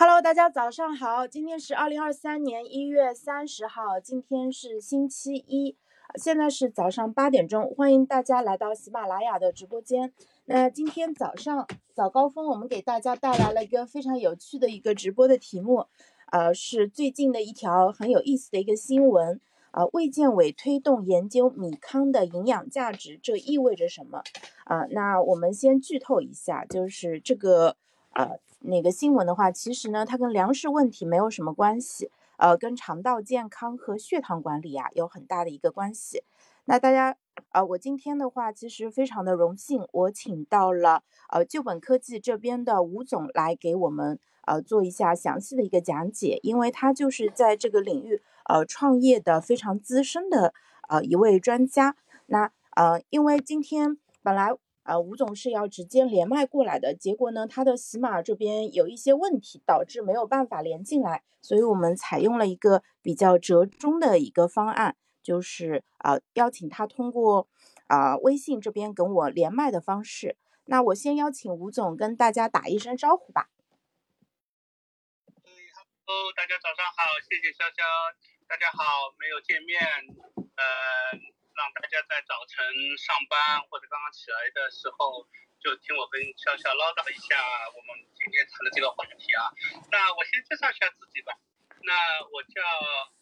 Hello，大家早上好，今天是二零二三年一月三十号，今天是星期一，现在是早上八点钟，欢迎大家来到喜马拉雅的直播间。那今天早上早高峰，我们给大家带来了一个非常有趣的一个直播的题目，呃，是最近的一条很有意思的一个新闻，啊，卫健委推动研究米糠的营养价值，这意味着什么？啊，那我们先剧透一下，就是这个，呃。那个新闻的话，其实呢，它跟粮食问题没有什么关系，呃，跟肠道健康和血糖管理啊有很大的一个关系。那大家，呃，我今天的话，其实非常的荣幸，我请到了呃旧本科技这边的吴总来给我们呃做一下详细的一个讲解，因为他就是在这个领域呃创业的非常资深的呃一位专家。那呃，因为今天本来。啊，吴总是要直接连麦过来的，结果呢，他的喜马这边有一些问题，导致没有办法连进来，所以我们采用了一个比较折中的一个方案，就是啊，邀请他通过啊微信这边跟我连麦的方式。那我先邀请吴总跟大家打一声招呼吧。Hello，大家早上好，谢谢潇潇，大家好，没有见面，呃。让大家在早晨上班或者刚刚起来的时候，就听我跟笑笑唠叨一下我们今天谈的这个话题啊。那我先介绍一下自己吧。那我叫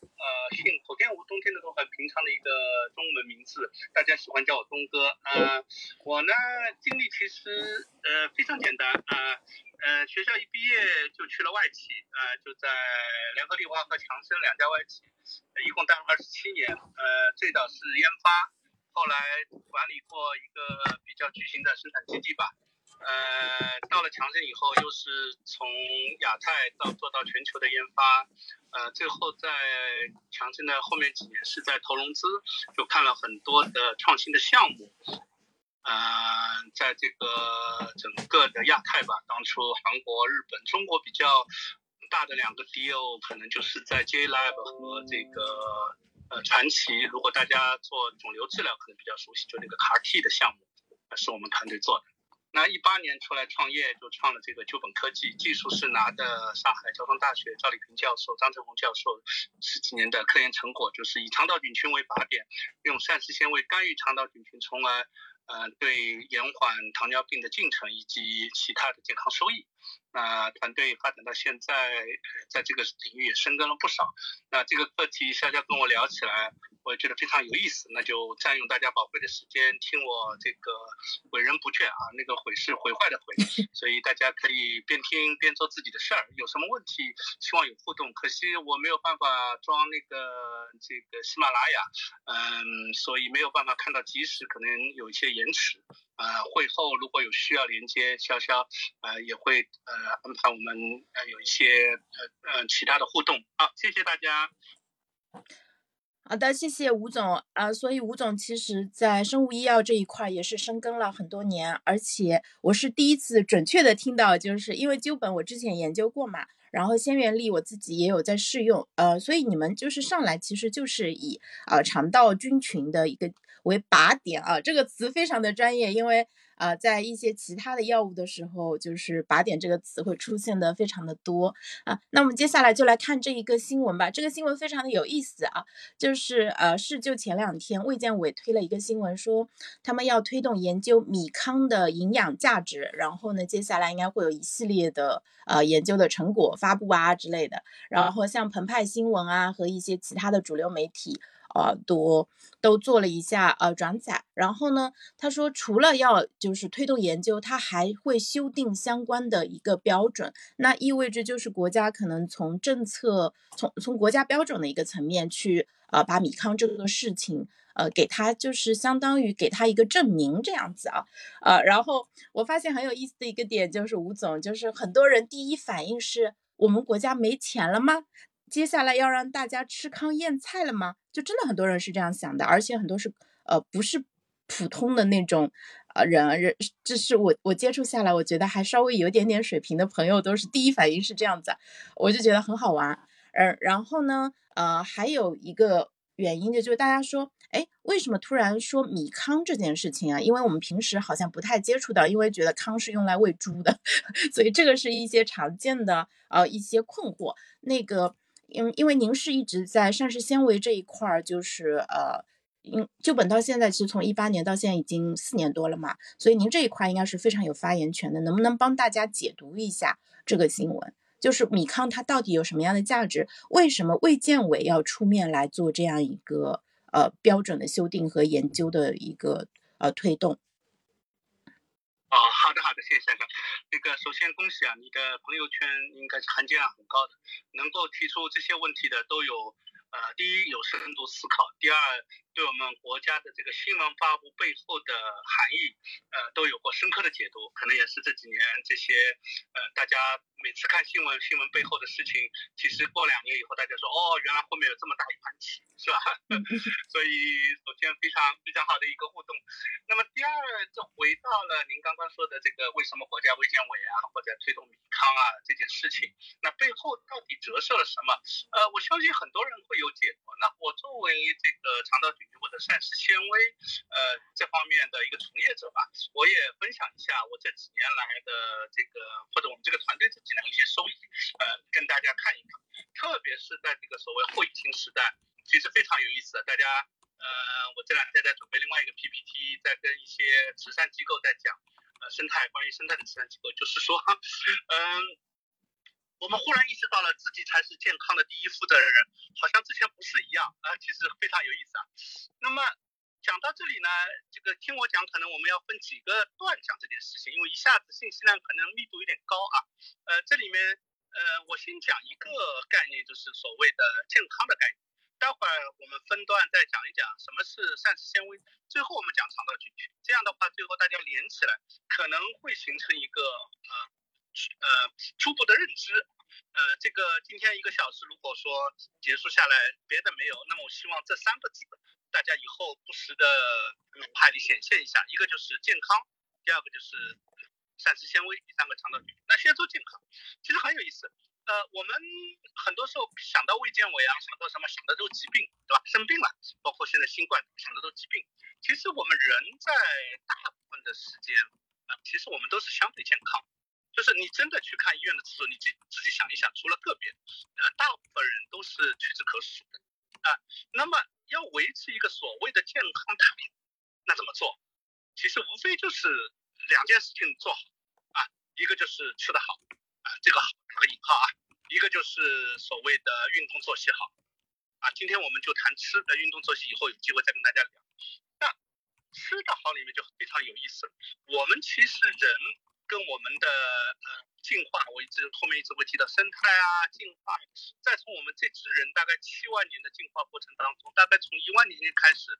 呃姓口天吴，冬天的冬，很平常的一个中文名字，大家喜欢叫我东哥。呃，我呢经历其实呃非常简单啊，呃学校一毕业就去了外企，呃就在联合利华和强生两家外企。一共待了二十七年，呃，最早是研发，后来管理过一个比较巨型的生产基地吧，呃，到了强生以后，又是从亚太到做到全球的研发，呃，最后在强生的后面几年是在投融资，就看了很多的创新的项目，呃，在这个整个的亚太吧，当初韩国、日本、中国比较。大的两个 deal 可能就是在 J Lab 和这个呃传奇，如果大家做肿瘤治疗可能比较熟悉，就那个 CAR T 的项目，是我们团队做的。那一八年出来创业，就创了这个旧本科技，技术是拿的上海交通大学赵丽萍教授、张成红教授十几年的科研成果，就是以肠道菌群为靶点，用膳食纤维干预肠道菌群，从而呃对延缓糖尿病的进程以及其他的健康收益。那团队发展到现在，在这个领域也深耕了不少。那这个课题，潇潇跟我聊起来，我也觉得非常有意思。那就占用大家宝贵的时间，听我这个诲人不倦啊，那个毁是毁坏的毁，所以大家可以边听边做自己的事儿。有什么问题，希望有互动。可惜我没有办法装那个这个喜马拉雅，嗯，所以没有办法看到及时，可能有一些延迟。呃，会后如果有需要连接，潇潇呃也会呃安排我们呃有一些呃呃其他的互动。好，谢谢大家。好的，谢谢吴总啊。所以吴总其实在生物医药这一块也是深耕了很多年，而且我是第一次准确的听到，就是因为灸本我之前研究过嘛，然后先元力我自己也有在试用，呃，所以你们就是上来其实就是以呃肠道菌群的一个。为靶点啊，这个词非常的专业，因为啊，在一些其他的药物的时候，就是靶点这个词会出现的非常的多啊。那我们接下来就来看这一个新闻吧。这个新闻非常的有意思啊，就是呃，是就前两天卫健委推了一个新闻，说他们要推动研究米糠的营养价值，然后呢，接下来应该会有一系列的呃研究的成果发布啊之类的。然后像澎湃新闻啊和一些其他的主流媒体。呃，都都做了一下呃转载，然后呢，他说除了要就是推动研究，他还会修订相关的一个标准，那意味着就是国家可能从政策从从国家标准的一个层面去呃把米糠这个事情呃给他就是相当于给他一个证明这样子啊，呃，然后我发现很有意思的一个点就是吴总就是很多人第一反应是我们国家没钱了吗？接下来要让大家吃糠咽菜了吗？就真的很多人是这样想的，而且很多是呃不是普通的那种呃人人，这是我我接触下来，我觉得还稍微有点点水平的朋友都是第一反应是这样子，我就觉得很好玩。呃，然后呢，呃，还有一个原因就就是大家说，哎，为什么突然说米糠这件事情啊？因为我们平时好像不太接触到，因为觉得糠是用来喂猪的，所以这个是一些常见的呃一些困惑。那个，因因为您是一直在膳食纤维这一块儿，就是呃，因就本到现在，其实从一八年到现在已经四年多了嘛，所以您这一块应该是非常有发言权的。能不能帮大家解读一下这个新闻？就是米糠它到底有什么样的价值？为什么卫健委要出面来做这样一个？呃，标准的修订和研究的一个呃推动。哦，好的好的，谢谢先生。那个首先恭喜啊，你的朋友圈应该是含金量很高的，能够提出这些问题的都有。呃，第一有深度思考，第二对我们国家的这个新闻发布背后的含义，呃，都有过深刻的解读。可能也是这几年这些呃，大家每次看新闻，新闻背后的事情，其实过两年以后，大家说哦，原来后面有这么大一盘棋，是吧？所以首先非常非常好的一个互动。那么第二，就回到了您刚刚说的这个为什么国家卫健委啊，或者推动米康啊这件事情，那背后到底折射了什么？呃，我相信很多人会有。解读。那我作为这个肠道菌或者膳食纤维，呃，这方面的一个从业者吧，我也分享一下我这几年来的这个或者我们这个团队这几年的一些收益，呃，跟大家看一看。特别是在这个所谓后疫情时代，其实非常有意思的。大家，呃，我这两天在准备另外一个 PPT，在跟一些慈善机构在讲，呃，生态关于生态的慈善机构，就是说，嗯。我们忽然意识到了自己才是健康的第一负责人，好像之前不是一样啊，其实非常有意思啊。那么讲到这里呢，这个听我讲，可能我们要分几个段讲这件事情，因为一下子信息量可能密度有点高啊。呃，这里面呃，我先讲一个概念，就是所谓的健康的概念。待会儿我们分段再讲一讲什么是膳食纤维，最后我们讲肠道菌群。这样的话，最后大家连起来，可能会形成一个呃。呃，初步的认知，呃，这个今天一个小时，如果说结束下来，别的没有，那么我希望这三个字，大家以后不时的脑海里显现一下，一个就是健康，第二个就是膳食纤维，第三个肠道菌。那先说健康，其实很有意思。呃，我们很多时候想到卫健委啊，想到什么，想的都是疾病，对吧？生病了，包括现在新冠，想的都是疾病。其实我们人在大部分的时间，啊，其实我们都是相对健康。就是你真的去看医院的次数，你自自己想一想，除了个别，呃，大部分人都是屈指可数的啊。那么要维持一个所谓的健康态，那怎么做？其实无非就是两件事情做好啊，一个就是吃得好啊，这个好打个引号啊，一个就是所谓的运动作息好啊。今天我们就谈吃的运动作息，以后有机会再跟大家聊。那吃的好里面就非常有意思了，我们其实人。跟我们的呃进化，我一直后面一直会提到生态啊进化，再从我们这支人大概七万年的进化过程当中，大概从一万年前开始，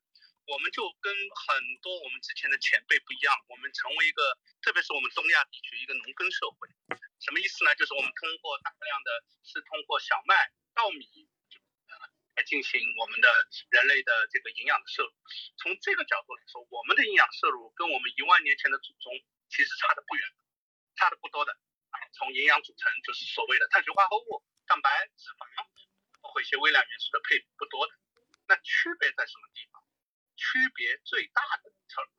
我们就跟很多我们之前的前辈不一样，我们成为一个，特别是我们东亚地区一个农耕社会，什么意思呢？就是我们通过大量的是通过小麦、稻米来进行我们的人类的这个营养的摄入。从这个角度来说，我们的营养摄入跟我们一万年前的祖宗。其实差的不远，差的不多的啊。从营养组成，就是所谓的碳水化合物、蛋白、脂肪，包括一些微量元素的配比不多的。那区别在什么地方？区别最大的，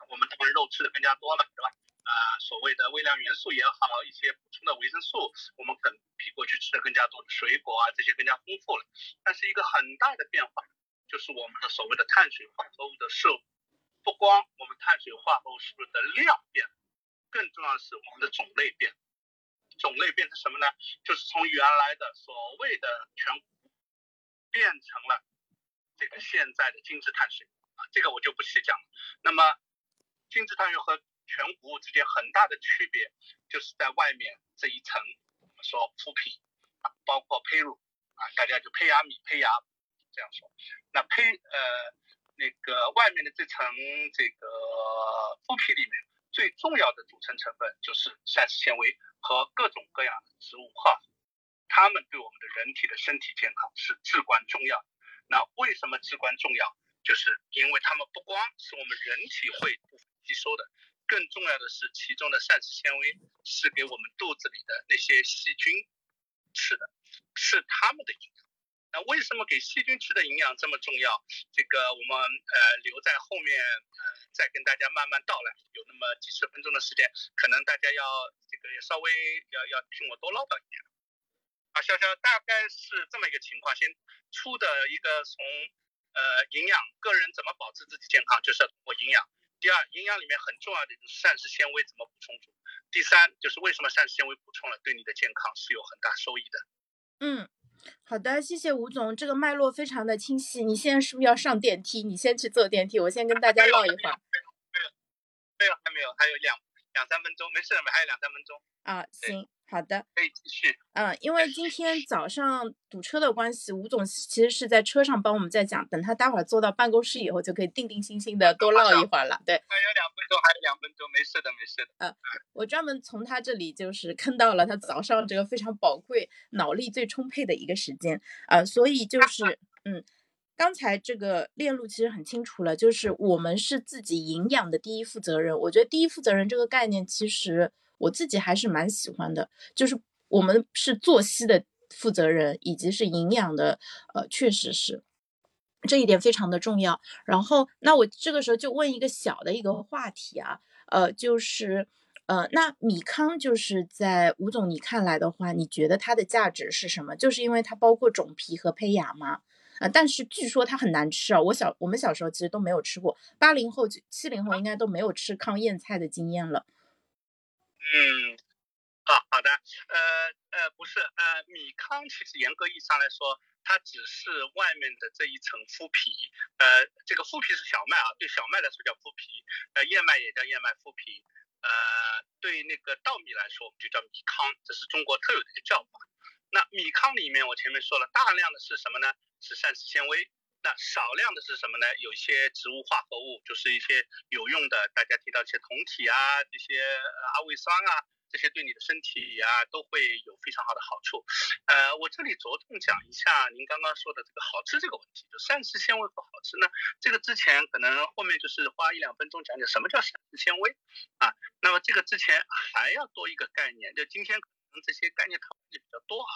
我们当然肉吃的更加多了，对吧？啊，所谓的微量元素也好，一些补充的维生素，我们可能比过去吃的更加多水果啊，这些更加丰富了。但是一个很大的变化，就是我们的所谓的碳水化合物的摄入，不光我们碳水化合物摄入的量变了。更重要的是，我们的种类变，种类变成什么呢？就是从原来的所谓的全，变成了这个现在的精致碳水啊，这个我就不细讲了。那么，精致碳水和全谷物之间很大的区别，就是在外面这一层，我们说麸皮啊，包括胚乳啊，大家就胚芽米、胚芽这样说。那胚呃那个外面的这层这个麸皮里面。最重要的组成成分就是膳食纤维和各种各样的植物化合物，它们对我们的人体的身体健康是至关重要。那为什么至关重要？就是因为它们不光是我们人体会吸收的，更重要的是其中的膳食纤维是给我们肚子里的那些细菌吃的，是它们的营养。为什么给细菌吃的营养这么重要？这个我们呃留在后面呃再跟大家慢慢道来。有那么几十分钟的时间，可能大家要这个稍微要要听我多唠叨一点。啊，潇潇大概是这么一个情况，先出的一个从呃营养，个人怎么保持自己健康，就是要通过营养。第二，营养里面很重要的就是膳食纤维怎么补充足。第三，就是为什么膳食纤维补充了对你的健康是有很大收益的。嗯。好的，谢谢吴总，这个脉络非常的清晰。你现在是不是要上电梯？你先去坐电梯，我先跟大家唠一会儿。没有，没有，还没有，还有两两三分钟，没事，还有两三分钟。啊，行。好的，可以继续。嗯，因为今天早上堵车的关系，吴总其实是在车上帮我们在讲，等他待会儿坐到办公室以后，就可以定定心心的多唠一会儿了。对，还有两分钟，还有两分钟，没事的，没事的。嗯，我专门从他这里就是坑到了他早上这个非常宝贵、脑力最充沛的一个时间啊，所以就是嗯，刚才这个链路其实很清楚了，就是我们是自己营养的第一负责人。我觉得第一负责人这个概念其实。我自己还是蛮喜欢的，就是我们是作息的负责人，以及是营养的，呃，确实是这一点非常的重要。然后，那我这个时候就问一个小的一个话题啊，呃，就是，呃，那米糠就是在吴总你看来的话，你觉得它的价值是什么？就是因为它包括种皮和胚芽吗？啊，但是据说它很难吃啊，我小我们小时候其实都没有吃过，八零后、七零后应该都没有吃糠咽菜的经验了。嗯，好好的，呃呃，不是，呃，米糠其实严格意义上来说，它只是外面的这一层麸皮，呃，这个麸皮是小麦啊，对小麦来说叫麸皮，呃，燕麦也叫燕麦麸皮，呃，对那个稻米来说，我们就叫米糠，这是中国特有的一个叫法。那米糠里面，我前面说了，大量的是什么呢？是膳食纤维。那少量的是什么呢？有一些植物化合物，就是一些有用的，大家提到一些酮体啊，这些阿魏酸啊，这些对你的身体呀都会有非常好的好处。呃，我这里着重讲一下您刚刚说的这个好吃这个问题，就膳食纤维和好吃呢，这个之前可能后面就是花一两分钟讲讲什么叫膳食纤维啊。那么这个之前还要多一个概念，就今天可能这些概念讨论的比较多啊。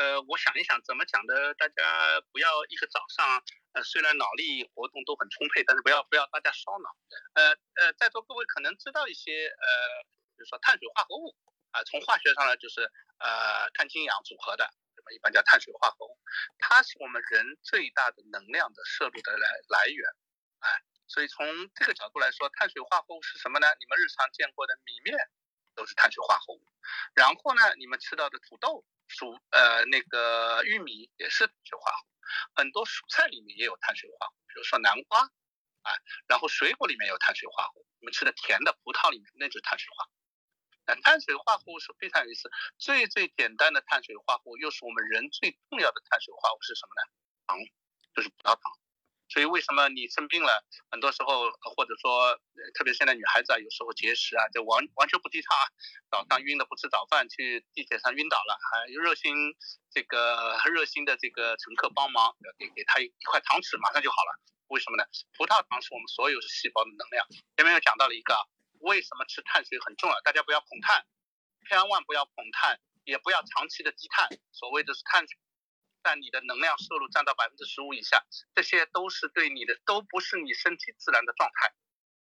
呃，我想一想怎么讲的，大家不要一个早上，呃，虽然脑力活动都很充沛，但是不要不要大家烧脑。呃呃，在座各位可能知道一些呃，比如说碳水化合物啊，从化学上呢就是呃碳氢氧组合的，这么一般叫碳水化合物，它是我们人最大的能量的摄入的来来源，哎，所以从这个角度来说，碳水化合物是什么呢？你们日常见过的米面都是碳水化合物，然后呢，你们吃到的土豆。薯呃那个玉米也是碳水化合物，很多蔬菜里面也有碳水化合物，比如说南瓜，啊，然后水果里面有碳水化合物，我们吃的甜的葡萄里面那就是碳水化合物。那碳水化合物是非常有意思，最最简单的碳水化合物又是我们人最重要的碳水化合物是什么呢？糖，就是葡萄糖。所以为什么你生病了，很多时候或者说，特别现在女孩子啊，有时候节食啊，就完完全不提倡啊。早上晕的不吃早饭，去地铁上晕倒了，还热心这个热心的这个乘客帮忙，给给他一块糖吃，马上就好了。为什么呢？葡萄糖是我们所有细胞的能量。前面又讲到了一个，为什么吃碳水很重要？大家不要捧碳，千万不要捧碳，也不要长期的低碳。所谓的是碳水。但你的能量摄入占到百分之十五以下，这些都是对你的，都不是你身体自然的状态。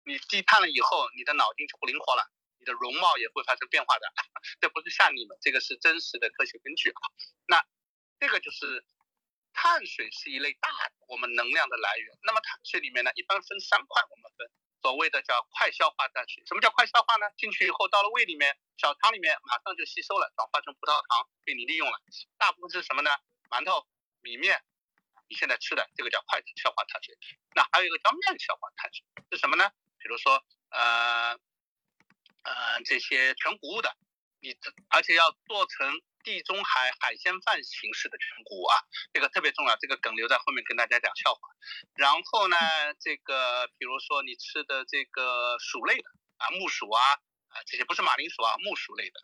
你低碳了以后，你的脑筋就不灵活了，你的容貌也会发生变化的。这不是吓你们，这个是真实的科学根据啊。那这个就是碳水是一类大我们能量的来源。那么碳水里面呢，一般分三块，我们分所谓的叫快消化碳水。什么叫快消化呢？进去以后到了胃里面，小肠里面马上就吸收了，转化成葡萄糖被你利用了。大部分是什么呢？馒头、米面，你现在吃的这个叫快消化碳水，那还有一个叫慢消化碳水是什么呢？比如说，呃，呃，这些全谷物的，你而且要做成地中海海鲜饭形式的全谷物啊，这个特别重要，这个梗留在后面跟大家讲笑话。然后呢，这个比如说你吃的这个薯类的啊，木薯啊，啊这些不是马铃薯啊，木薯类的，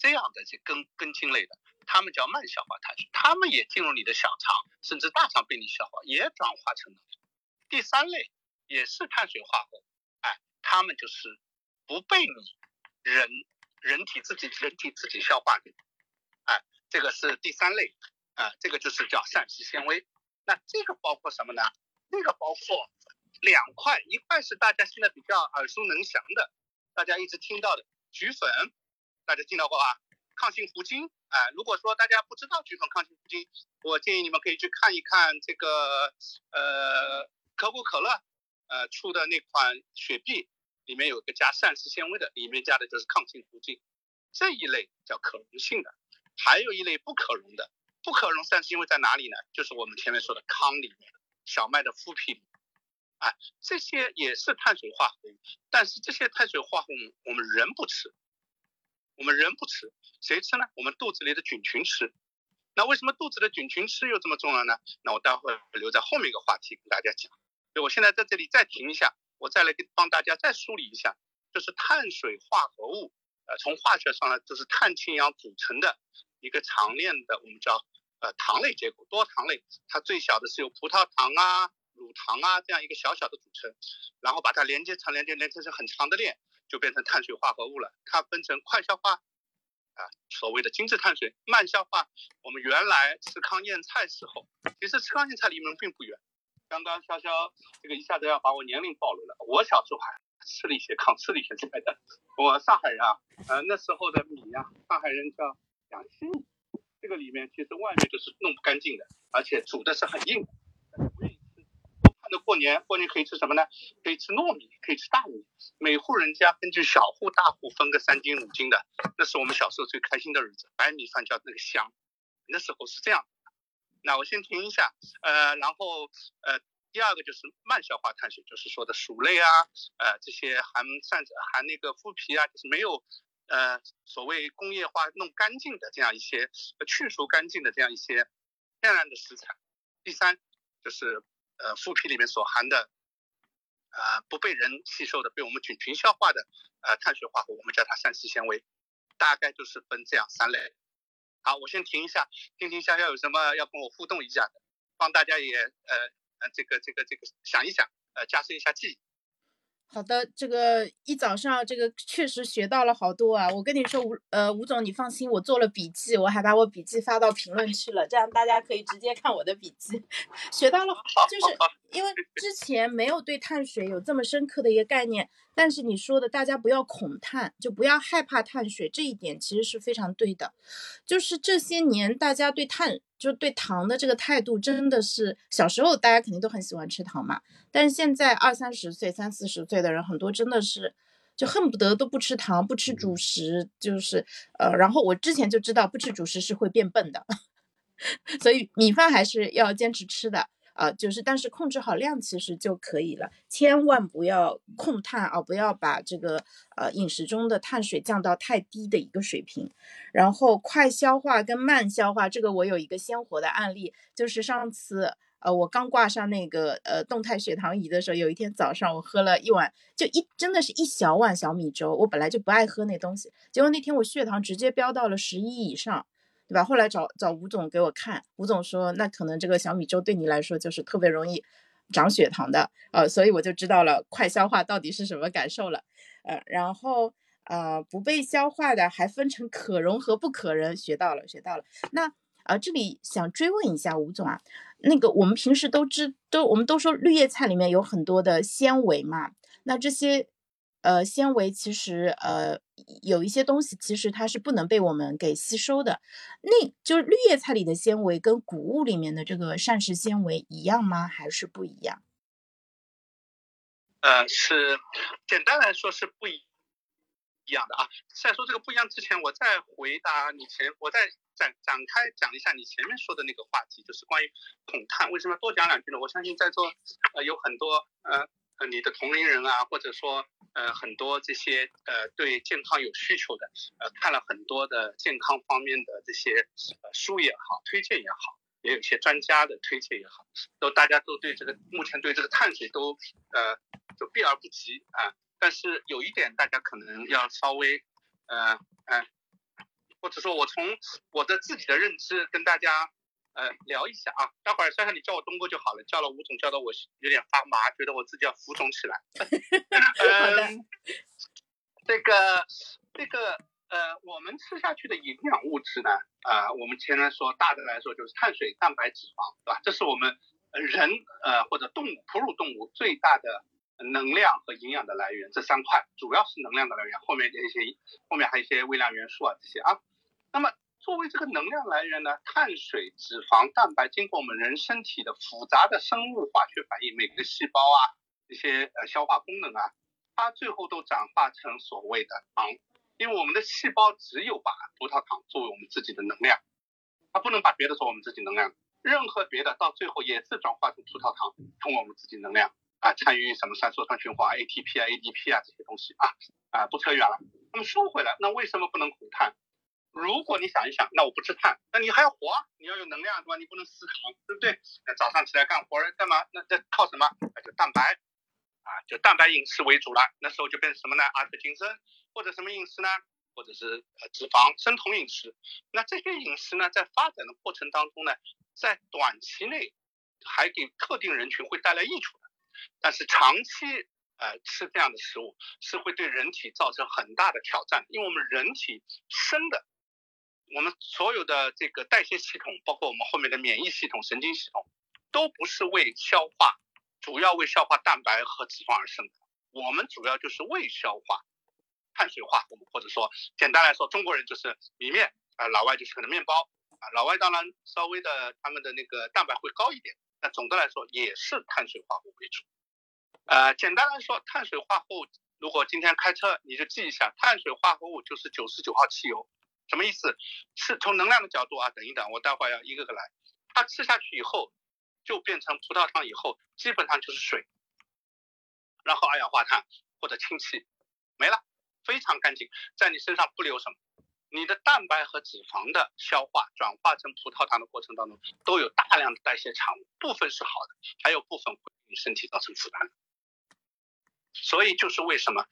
这样的这根根茎类的。它们叫慢消化碳水，它们也进入你的小肠，甚至大肠被你消化，也转化成能量。第三类也是碳水化合物，哎，它们就是不被你人人体自己人体自己消化的，哎，这个是第三类。啊，这个就是叫膳食纤维。那这个包括什么呢？这个包括两块，一块是大家现在比较耳熟能详的，大家一直听到的菊粉，大家听到过吧？抗性糊精，哎，如果说大家不知道菊粉抗性糊精，我建议你们可以去看一看这个呃可口可乐呃出的那款雪碧，里面有个加膳食纤维的，里面加的就是抗性糊精，这一类叫可溶性的，还有一类不可溶的，不可溶膳食纤维在哪里呢？就是我们前面说的糠里面，小麦的麸皮里，哎，这些也是碳水化合物，但是这些碳水化合物我们人不吃。我们人不吃，谁吃呢？我们肚子里的菌群吃。那为什么肚子的菌群吃又这么重要呢？那我待会儿留在后面一个话题跟大家讲。所以我现在在这里再停一下，我再来帮大家再梳理一下，就是碳水化合物，呃，从化学上呢，就是碳氢氧组成的一个长链的，我们叫呃糖类结构，多糖类。它最小的是由葡萄糖啊、乳糖啊这样一个小小的组成，然后把它连接成连接连接成很长的链。就变成碳水化合物了。它分成快消化，啊，所谓的精致碳水；慢消化，我们原来吃糠咽菜时候，其实吃糠咽菜离我们并不远。刚刚潇潇这个一下子要把我年龄暴露了。我小时候还吃了一些糠，吃了一些菜的。我上海人啊，呃，那时候的米呀，上海人叫两星米，这个里面其实外面就是弄不干净的，而且煮的是很硬的。那过年，过年可以吃什么呢？可以吃糯米，可以吃大米。每户人家根据小户大户分个三斤五斤的，那是我们小时候最开心的日子。白米饭叫那个香，那时候是这样。那我先停一下，呃，然后呃，第二个就是慢消化碳水，就是说的薯类啊，呃，这些含膳食含那个麸皮啊，就是没有呃所谓工业化弄干净的这样一些去除干净的这样一些天然的食材。第三就是。呃，麸皮里面所含的，呃，不被人吸收的，被我们菌群消化的，呃，碳水化合物，我们叫它膳食纤维，大概就是分这样三类。好，我先停一下，听听笑笑有什么要跟我互动一下的，帮大家也呃呃这个这个这个想一想，呃，加深一下记忆。好的，这个一早上这个确实学到了好多啊！我跟你说，吴呃吴总，你放心，我做了笔记，我还把我笔记发到评论区了，这样大家可以直接看我的笔记。学到了，就是因为之前没有对碳水有这么深刻的一个概念，但是你说的大家不要恐碳，就不要害怕碳水，这一点其实是非常对的。就是这些年大家对碳。就对糖的这个态度真的是，小时候大家肯定都很喜欢吃糖嘛，但是现在二三十岁、三四十岁的人很多真的是，就恨不得都不吃糖、不吃主食，就是呃，然后我之前就知道不吃主食是会变笨的，所以米饭还是要坚持吃的。啊，就是，但是控制好量其实就可以了，千万不要控碳啊，不要把这个呃饮食中的碳水降到太低的一个水平。然后快消化跟慢消化，这个我有一个鲜活的案例，就是上次呃我刚挂上那个呃动态血糖仪的时候，有一天早上我喝了一碗，就一真的是一小碗小米粥，我本来就不爱喝那东西，结果那天我血糖直接飙到了十一以上。对吧？后来找找吴总给我看，吴总说那可能这个小米粥对你来说就是特别容易长血糖的，呃，所以我就知道了快消化到底是什么感受了，呃，然后呃不被消化的还分成可溶和不可溶，学到了学到了。那呃这里想追问一下吴总啊，那个我们平时都知都我们都说绿叶菜里面有很多的纤维嘛，那这些。呃，纤维其实呃有一些东西，其实它是不能被我们给吸收的。那就是绿叶菜里的纤维跟谷物里面的这个膳食纤维一样吗？还是不一样？呃，是简单来说是不一一样的啊。在说这个不一样之前，我再回答你前，我再展展开讲一下你前面说的那个话题，就是关于恐碳。为什么多讲两句呢？我相信在座呃有很多呃。呃，你的同龄人啊，或者说，呃，很多这些呃对健康有需求的，呃，看了很多的健康方面的这些呃书也好，推荐也好，也有些专家的推荐也好，都大家都对这个目前对这个碳水都呃就避而不及啊。但是有一点大家可能要稍微呃呃，或者说我从我的自己的认知跟大家。呃，聊一下啊，待会儿珊珊你叫我东哥就好了，叫了吴总叫的我有点发麻，觉得我自己要浮肿起来。嗯，这个这个呃，我们吃下去的营养物质呢，呃，我们前面说大的来说就是碳水、蛋白、脂肪，对吧？这是我们人呃或者动物哺乳动物最大的能量和营养的来源，这三块主要是能量的来源，后面的一些后面还有一些微量元素啊这些啊。那么作为这个能量来源呢，碳水、脂肪、蛋白经过我们人身体的复杂的生物化学反应，每个细胞啊一些呃消化功能啊，它最后都转化成所谓的糖。因为我们的细胞只有把葡萄糖作为我们自己的能量，它不能把别的作为我们自己能量，任何别的到最后也是转化成葡萄糖，成为我们自己能量啊，参与什么三羧酸循环 ATP 啊、ADP 啊这些东西啊啊，不扯远了。那么说回来，那为什么不能苦碳？如果你想一想，那我不吃碳，那你还要活，你要有能量对吧？你不能思考，对不对？那早上起来干活干嘛？那这靠什么？那就蛋白啊，就蛋白饮食为主了。那时候就变成什么呢？阿特金森。或者什么饮食呢？或者是呃脂肪生酮饮食。那这些饮食呢，在发展的过程当中呢，在短期内还给特定人群会带来益处的，但是长期呃吃这样的食物是会对人体造成很大的挑战，因为我们人体生的，我们所有的这个代谢系统，包括我们后面的免疫系统、神经系统，都不是为消化，主要为消化蛋白和脂肪而生的，我们主要就是为消化。碳水化合物，或者说简单来说，中国人就是米面啊，老外就是可能面包啊，老外当然稍微的他们的那个蛋白会高一点，但总的来说也是碳水化合物为主。呃，简单来说，碳水化合物，如果今天开车你就记一下，碳水化合物就是九十九号汽油，什么意思？是从能量的角度啊，等一等，我待会儿要一个个来。它吃下去以后就变成葡萄糖以后，基本上就是水，然后二氧化碳或者氢气没了。非常干净，在你身上不留什么。你的蛋白和脂肪的消化转化成葡萄糖的过程当中，都有大量的代谢产物，部分是好的，还有部分会给身体造成负担。所以就是为什么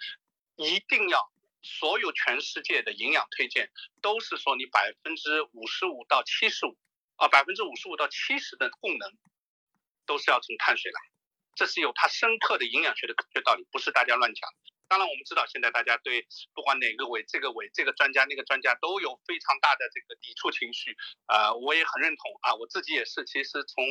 一定要所有全世界的营养推荐都是说你百分之五十五到七十五啊，百分之五十五到七十的供能都是要从碳水来，这是有它深刻的营养学的科学道理，不是大家乱讲。当然，我们知道现在大家对不管哪个委、这个委、这个专家、那个专家都有非常大的这个抵触情绪，呃，我也很认同啊，我自己也是，其实从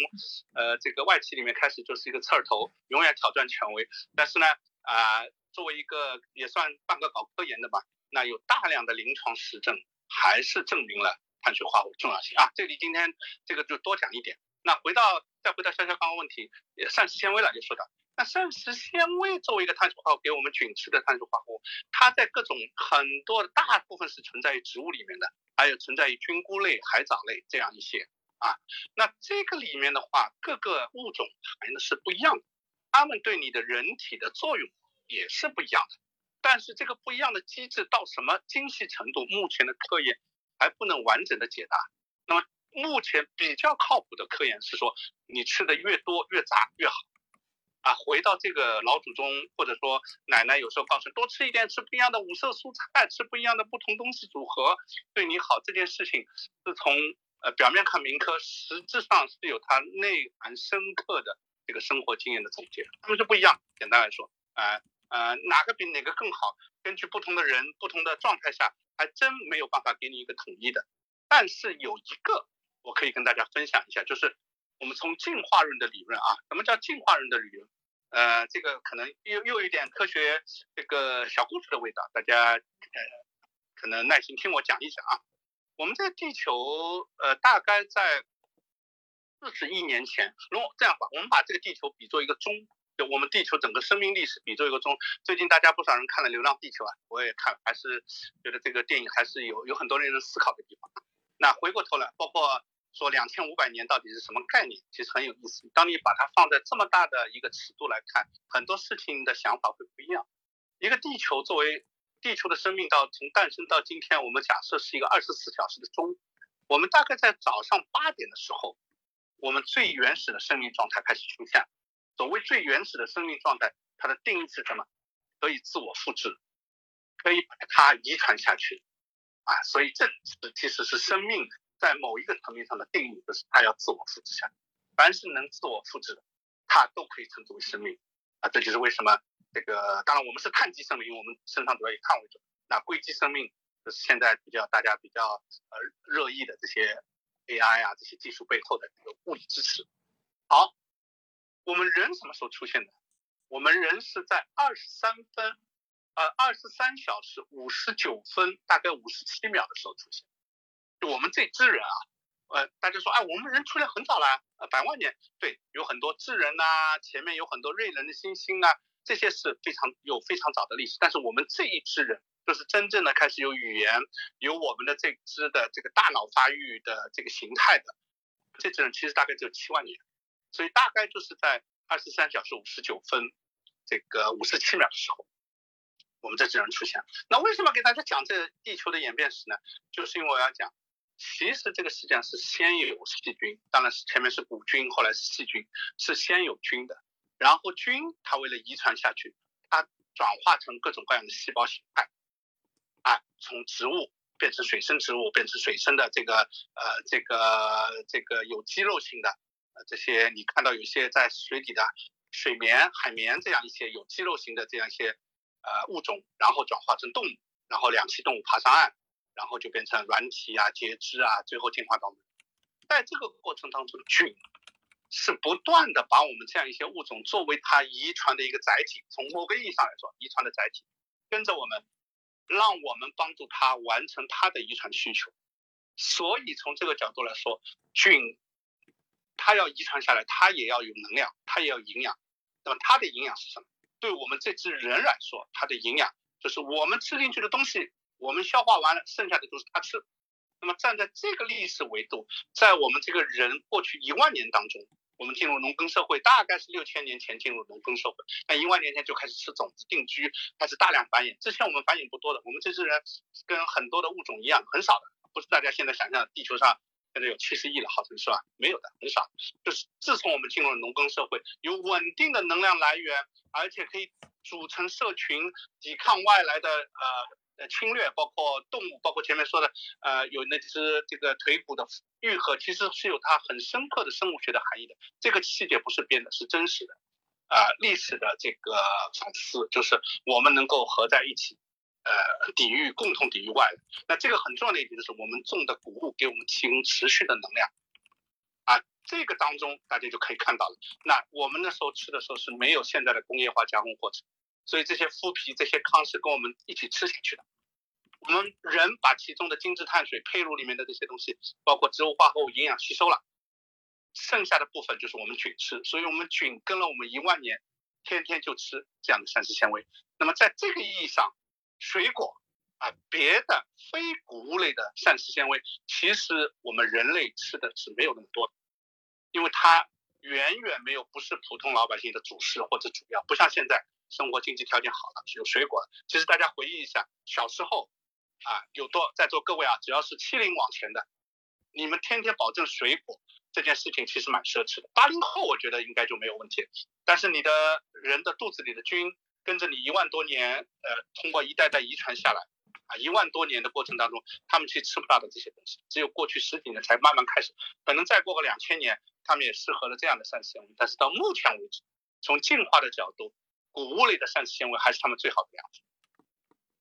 呃这个外企里面开始就是一个刺儿头，永远挑战权威。但是呢，啊，作为一个也算半个搞科研的吧，那有大量的临床实证还是证明了碳水化合物重要性啊。这里今天这个就多讲一点。那回到再回到潇潇刚刚问题，膳食纤维了就说到。那膳食纤维作为一个碳水化合物，给我们菌吃的碳水化合物，它在各种很多大部分是存在于植物里面的，还有存在于菌菇类、海藻类这样一些啊。那这个里面的话，各个物种含的是不一样的，它们对你的人体的作用也是不一样的。但是这个不一样的机制到什么精细程度，目前的科研还不能完整的解答。那么目前比较靠谱的科研是说，你吃的越多越杂越好。啊，回到这个老祖宗或者说奶奶有时候告诉多吃一点，吃不一样的五色蔬菜，吃不一样的不同东西组合对你好。这件事情是从呃表面看民科，实质上是有它内涵深刻的这个生活经验的总结。他们是不一样，简单来说，呃呃哪个比哪个更好，根据不同的人不同的状态下，还真没有办法给你一个统一的。但是有一个我可以跟大家分享一下，就是我们从进化论的理论啊，什么叫进化论的理论？呃，这个可能又又有点科学这个小故事的味道，大家呃可能耐心听我讲一讲啊。我们这个地球呃大概在四十亿年前，如果这样吧，我们把这个地球比作一个钟，就我们地球整个生命历史比作一个钟。最近大家不少人看了《流浪地球》啊，我也看，还是觉得这个电影还是有有很多令人思考的地方。那回过头来，包括。说两千五百年到底是什么概念？其实很有意思。当你把它放在这么大的一个尺度来看，很多事情的想法会不一样。一个地球作为地球的生命，到从诞生到今天，我们假设是一个二十四小时的钟。我们大概在早上八点的时候，我们最原始的生命状态开始出现了。所谓最原始的生命状态，它的定义是什么？可以自我复制，可以把它遗传下去。啊，所以这其实是生命。在某一个层面上的定义就是它要自我复制下来，凡是能自我复制的，它都可以称之为生命啊。这就是为什么这个，当然我们是碳基生命，我们身上主要以碳为主。那硅基生命就是现在比较大家比较呃热议的这些 AI 啊这些技术背后的这个物理支持。好，我们人什么时候出现的？我们人是在二十三分，呃，二十三小时五十九分，大概五十七秒的时候出现。就我们这支人啊，呃，大家说，哎，我们人出来很早了，呃，百万年，对，有很多智人呐，前面有很多瑞人的猩猩啊，这些是非常有非常早的历史。但是我们这一支人，就是真正的开始有语言，有我们的这支的这个大脑发育的这个形态的，这支人其实大概只有七万年，所以大概就是在。二十三小时五十九分，这个五十七秒的时候，我们这只人出现。那为什么给大家讲这地球的演变史呢？就是因为我要讲，其实这个世界上是先有细菌，当然是前面是古菌，后来是细菌，是先有菌的。然后菌它为了遗传下去，它转化成各种各样的细胞形态，啊，从植物变成水生植物，变成水生的这个呃这个这个有肌肉性的。这些你看到有些在水底的水绵、海绵这样一些有肌肉型的这样一些呃物种，然后转化成动物，然后两栖动物爬上岸，然后就变成软体啊、节肢啊，最后进化到。在这个过程当中，菌是不断的把我们这样一些物种作为它遗传的一个载体，从某个意义上来说，遗传的载体，跟着我们，让我们帮助它完成它的遗传需求。所以从这个角度来说，菌。它要遗传下来，它也要有能量，它也要营养。那么它的营养是什么？对我们这只人来说，它的营养就是我们吃进去的东西，我们消化完了，剩下的都是它吃。那么站在这个历史维度，在我们这个人过去一万年当中，我们进入农耕社会，大概是六千年前进入农耕社会，那一万年前就开始吃种子定居，开始大量繁衍。之前我们繁衍不多的，我们这只人跟很多的物种一样，很少的，不是大家现在想象的地球上。现在有七十亿了，好像是吧？没有的，很少。就是自从我们进入了农耕社会，有稳定的能量来源，而且可以组成社群，抵抗外来的呃呃侵略，包括动物，包括前面说的呃有那只这个腿骨的愈合，其实是有它很深刻的生物学的含义的。这个细节不是编的，是真实的。啊，历史的这个反思，就是我们能够合在一起。呃，抵御共同抵御外，那这个很重要的一点就是我们种的谷物给我们提供持续的能量，啊，这个当中大家就可以看到了。那我们那时候吃的时候是没有现在的工业化加工过程，所以这些麸皮、这些糠是跟我们一起吃下去的。我们人把其中的精致碳水、胚乳里面的这些东西，包括植物化合物营养吸收了，剩下的部分就是我们菌吃，所以我们菌跟了我们一万年，天天就吃这样的膳食纤维。那么在这个意义上，水果啊，别的非谷物类的膳食纤维，其实我们人类吃的是没有那么多，因为它远远没有不是普通老百姓的主食或者主要，不像现在生活经济条件好了有水果。其实大家回忆一下，小时候啊，有多在座各位啊，只要是七零往前的，你们天天保证水果这件事情其实蛮奢侈的。八零后我觉得应该就没有问题，但是你的人的肚子里的菌。跟着你一万多年，呃，通过一代代遗传下来，啊，一万多年的过程当中，他们去吃不到的这些东西，只有过去十几年才慢慢开始，可能再过个两千年，他们也适合了这样的膳食纤维。但是到目前为止，从进化的角度，谷物类的膳食纤维还是他们最好的样子。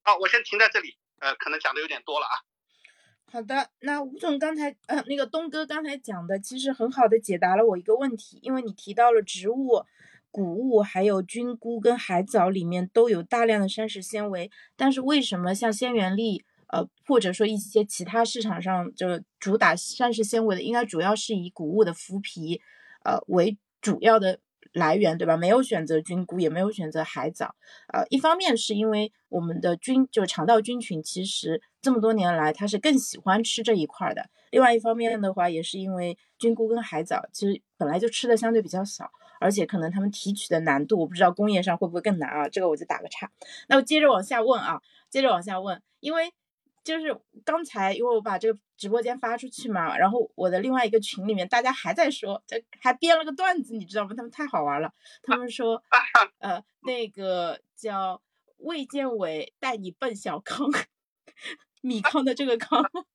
好，我先停在这里，呃，可能讲的有点多了啊。好的，那吴总刚才，呃，那个东哥刚才讲的，其实很好的解答了我一个问题，因为你提到了植物。谷物还有菌菇跟海藻里面都有大量的膳食纤维，但是为什么像鲜元粒，呃，或者说一些其他市场上就主打膳食纤维的，应该主要是以谷物的麸皮，呃为主要的来源，对吧？没有选择菌菇，也没有选择海藻，呃，一方面是因为我们的菌就是肠道菌群其实这么多年来它是更喜欢吃这一块的，另外一方面的话也是因为菌菇跟海藻其实本来就吃的相对比较少。而且可能他们提取的难度，我不知道工业上会不会更难啊？这个我就打个叉。那我接着往下问啊，接着往下问，因为就是刚才因为我把这个直播间发出去嘛，然后我的另外一个群里面大家还在说，这还编了个段子，你知道吗？他们太好玩了，他们说，呃，那个叫卫健委带你奔小康，米康的这个康。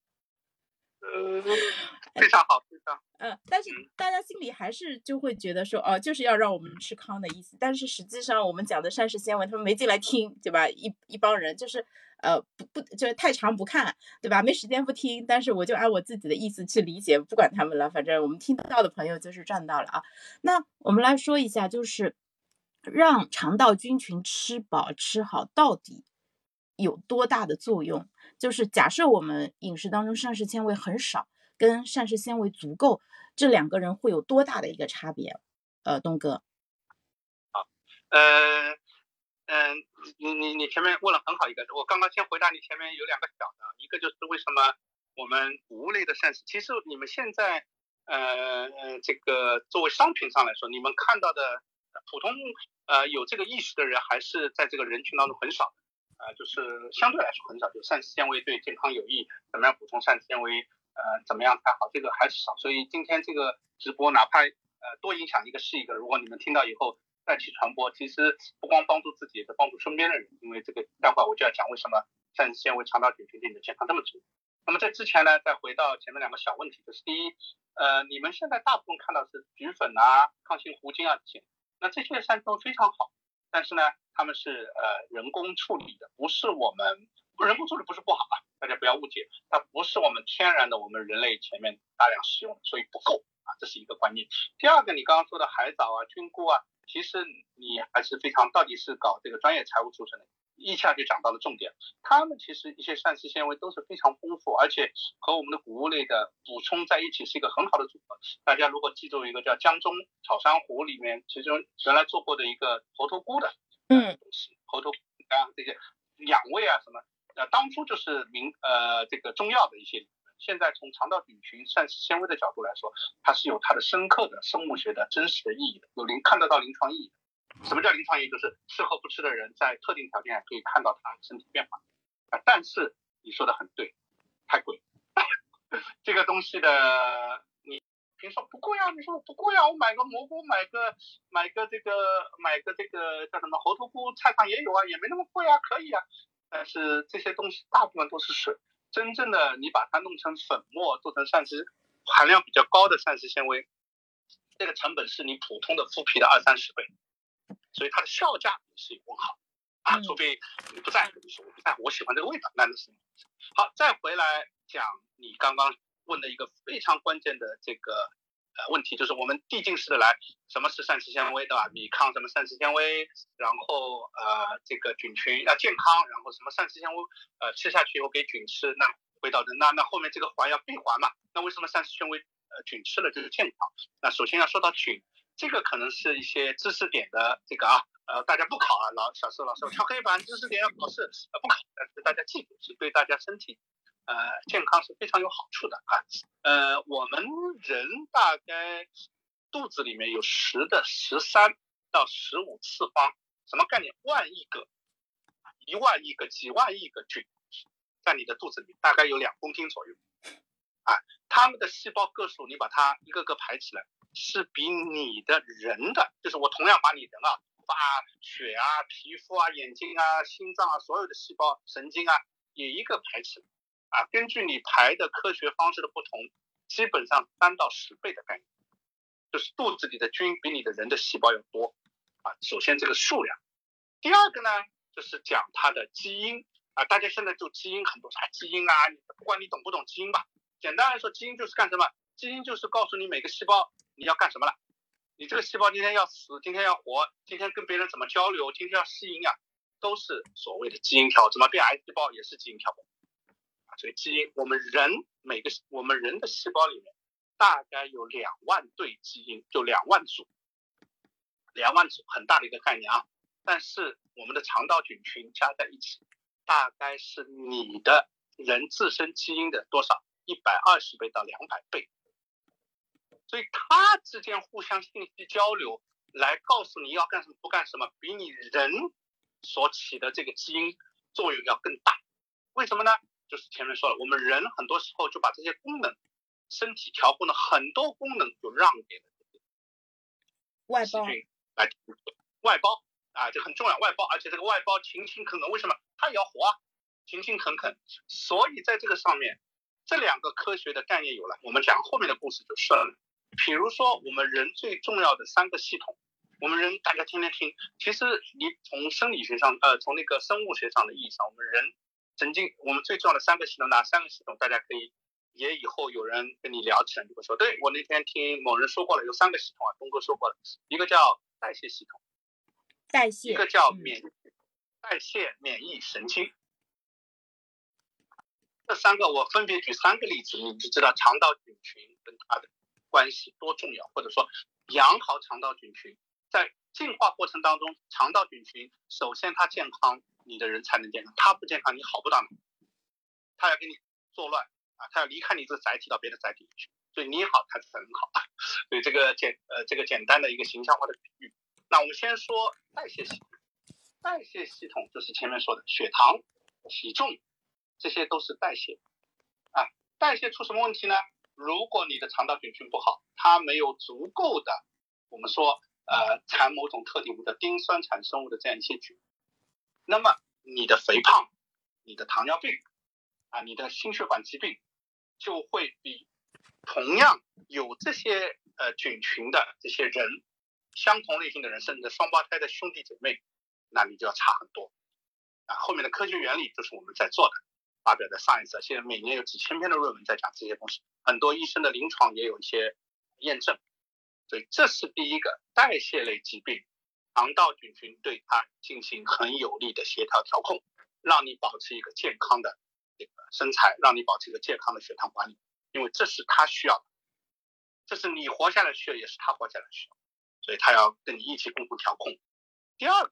呃，非常好，非常。嗯，但是大家心里还是就会觉得说，哦，就是要让我们吃糠的意思。但是实际上，我们讲的膳食纤维，他们没进来听，对吧？一一帮人就是，呃，不不，就是太长不看，对吧？没时间不听，但是我就按我自己的意思去理解，不管他们了，反正我们听到的朋友就是赚到了啊。那我们来说一下，就是让肠道菌群吃饱吃好到底有多大的作用？就是假设我们饮食当中膳食纤维很少，跟膳食纤维足够，这两个人会有多大的一个差别？呃，东哥。好，呃。嗯，你你你前面问了很好一个，我刚刚先回答你前面有两个小的，一个就是为什么我们谷物类的膳食，其实你们现在呃这个作为商品上来说，你们看到的普通呃有这个意识的人还是在这个人群当中很少，呃就是相对来说很少，就膳食纤维对健康有益，怎么样补充膳食纤维，呃怎么样才好，这个还是少，所以今天这个直播哪怕呃多影响一个是一个，如果你们听到以后。再去传播，其实不光帮助自己，也是帮助身边的人。因为这个待会我就要讲为什么膳食纤维、肠道菌群对你的健康这么重要。那么在之前呢，再回到前面两个小问题，就是第一，呃，你们现在大部分看到是菊粉啊、抗性糊精啊这些，那这些膳食都非常好，但是呢，他们是呃人工处理的，不是我们人工处理不是不好啊，大家不要误解，它不是我们天然的我们人类前面大量使用，所以不够啊，这是一个观念。第二个，你刚刚说的海藻啊、菌菇啊。其实你还是非常，到底是搞这个专业财务出身的，一下就讲到了重点。他们其实一些膳食纤维都是非常丰富，而且和我们的谷物类的补充在一起是一个很好的组合。大家如果记住一个叫江中炒珊瑚里面，其中原来做过的一个猴头菇的，嗯，东西，猴头啊这些养胃啊什么，当初就是民呃这个中药的一些。现在从肠道菌群、膳食纤维的角度来说，它是有它的深刻的生物学的真实的意义的，有临看得到临床意义的。什么叫临床意义？就是适合不吃的人在特定条件下可以看到他身体变化。啊，但是你说的很对，太贵。这个东西的，你别说不贵啊，你说不贵啊，我买个蘑菇，买个买个这个买个这个叫什么猴头菇，菜场也有啊，也没那么贵啊，可以啊。但是这些东西大部分都是水。真正的你把它弄成粉末，做成膳食含量比较高的膳食纤维，这个成本是你普通的麸皮的二三十倍，所以它的效价是有问号啊。除非你不在乎，你说我不在乎，我喜欢这个味道，那就是。好，再回来讲你刚刚问的一个非常关键的这个。呃，问题就是我们递进式的来，什么是膳食纤维，对吧？米糠什么膳食纤维，然后呃这个菌群要健康，然后什么膳食纤维呃吃下去以后给菌吃，那回到的那那后面这个环要闭环嘛？那为什么膳食纤维呃菌吃了就是健康？那首先要说到菌，这个可能是一些知识点的这个啊呃大家不考啊，老小时候老师敲黑板，知识点要考试呃不考，但是大家记住是对大家身体。呃，健康是非常有好处的啊。呃，我们人大概肚子里面有十的十三到十五次方，什么概念？万亿个、一万亿个、几万亿个菌在你的肚子里，大概有两公斤左右。啊，他们的细胞个数，你把它一个个排起来，是比你的人的，就是我同样把你人啊，把血啊、皮肤啊、眼睛啊、心脏啊，所有的细胞、神经啊，也一个排起来。啊，根据你排的科学方式的不同，基本上三到十倍的概念，就是肚子里的菌比你的人的细胞要多啊。首先这个数量，第二个呢，就是讲它的基因啊。大家现在就基因很多啥基因啊，不管你懂不懂基因吧，简单来说，基因就是干什么？基因就是告诉你每个细胞你要干什么了。你这个细胞今天要死，今天要活，今天跟别人怎么交流，今天要适应啊，都是所谓的基因调。怎么变癌细胞也是基因条。所以基因，我们人每个我们人的细胞里面大概有两万对基因，就两万组，两万组很大的一个概念啊。但是我们的肠道菌群加在一起，大概是你的人自身基因的多少？一百二十倍到两百倍。所以它之间互相信息交流，来告诉你要干什么不干什么，比你人所起的这个基因作用要更大。为什么呢？就是前面说了，我们人很多时候就把这些功能，身体调控的很多功能就让给了外包来外包啊，这很重要，外包，而且这个外包勤勤恳恳，为什么他也要活啊？勤勤恳恳，所以在这个上面，这两个科学的概念有了，我们讲后面的故事就顺了。比如说我们人最重要的三个系统，我们人大家天天听，其实你从生理学上，呃，从那个生物学上的意义上，我们人。神经，我们最重要的三个系统，哪三个系统？大家可以也以后有人跟你聊起来，你会说，对我那天听某人说过了，有三个系统啊，东哥说过了，一个叫代谢系统，代谢，一个叫免代谢、免疫、神经。这三个我分别举三个例子，你就知道肠道菌群跟它的关系多重要，或者说养好肠道菌群，在进化过程当中，肠道菌群首先它健康，你的人才能健康，它不健康你好不到哪，它要给你作乱啊，它要离开你这个载体到别的载体去，所以你好它才能好，所以这个简呃这个简单的一个形象化的比喻。那我们先说代谢系统，代谢系统就是前面说的血糖、体重。这些都是代谢啊，代谢出什么问题呢？如果你的肠道菌群不好，它没有足够的，我们说呃产某种特定物的丁酸产生物的这样一些菌，那么你的肥胖、你的糖尿病啊、你的心血管疾病就会比同样有这些呃菌群的这些人，相同类型的人，甚至双胞胎的兄弟姐妹，那你就要差很多啊。后面的科学原理就是我们在做的。发表在上一次，现在每年有几千篇的论文在讲这些东西，很多医生的临床也有一些验证，所以这是第一个代谢类疾病，肠道菌群对它进行很有力的协调调控，让你保持一个健康的这个身材，让你保持一个健康的血糖管理，因为这是他需要的，这是你活下来需要，也是他活下来需要，所以他要跟你一起共同调控。第二个。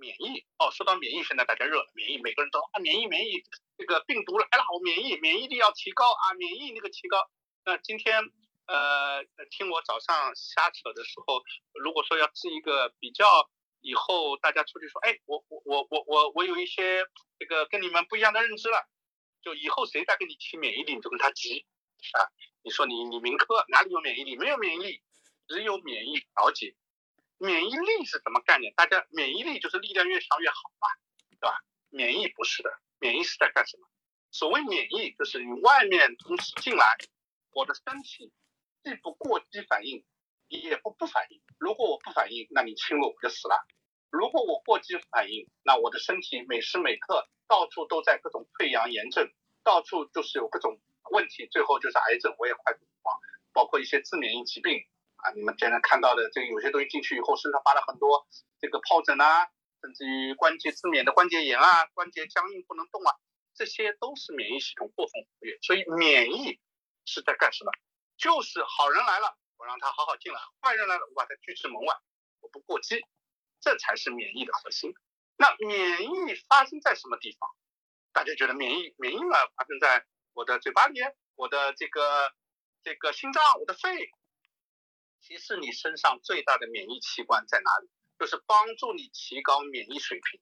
免疫哦，说到免疫，现在大家热了。免疫，每个人都啊，免疫，免疫，这个病毒来了，我免疫，免疫力要提高啊，免疫那个提高。那今天呃，听我早上瞎扯的时候，如果说要治一个比较，以后大家出去说，哎，我我我我我我有一些这个跟你们不一样的认知了，就以后谁再跟你提免疫力，你就跟他急啊。你说你你民科哪里有免疫力？没有免疫力，只有免疫调节。免疫力是什么概念？大家免疫力就是力量越强越好嘛，对吧？免疫不是的，免疫是在干什么？所谓免疫就是你外面东西进来，我的身体既不过激反应，也不不反应。如果我不反应，那你侵入我就死了；如果我过激反应，那我的身体每时每刻到处都在各种溃疡炎症，到处就是有各种问题，最后就是癌症，我也快死亡，包括一些自免疫疾病。啊，你们现在看到的这个有些东西进去以后，身上发了很多这个疱疹啊，甚至于关节自免的关节炎啊，关节僵硬不能动啊，这些都是免疫系统过分活跃。所以免疫是在干什么？就是好人来了，我让他好好进来；坏人来了，我把他拒之门外，我不过激，这才是免疫的核心。那免疫发生在什么地方？大家觉得免疫免疫呢发生在我的嘴巴里，我的这个这个心脏，我的肺。其实你身上最大的免疫器官在哪里？就是帮助你提高免疫水平，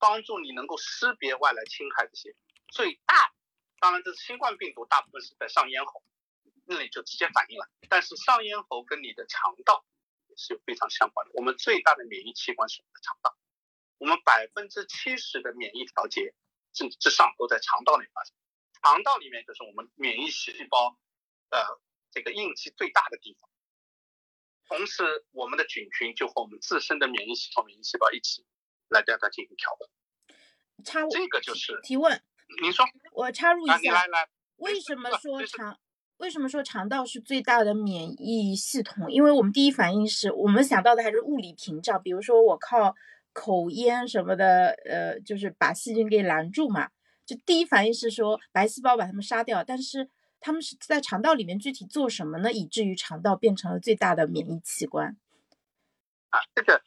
帮助你能够识别外来侵害这些最大。当然，这是新冠病毒，大部分是在上咽喉那里就直接反应了。但是上咽喉跟你的肠道也是有非常相关的。我们最大的免疫器官是我们的肠道，我们百分之七十的免疫调节至之上都在肠道里发生。肠道里面就是我们免疫细胞呃这个应激最大的地方。同时，我们的菌群就和我们自身的免疫系统、免疫细胞一起来对它进行调控。插这个就是提问。您说，我插入一下。你来来。为什么说肠？为什么说肠道是最大的免疫系统？因为我们第一反应是我们想到的还是物理屏障，比如说我靠口咽什么的，呃，就是把细菌给拦住嘛。就第一反应是说白细胞把它们杀掉，但是。他们是在肠道里面具体做什么呢？以至于肠道变成了最大的免疫器官。啊，这个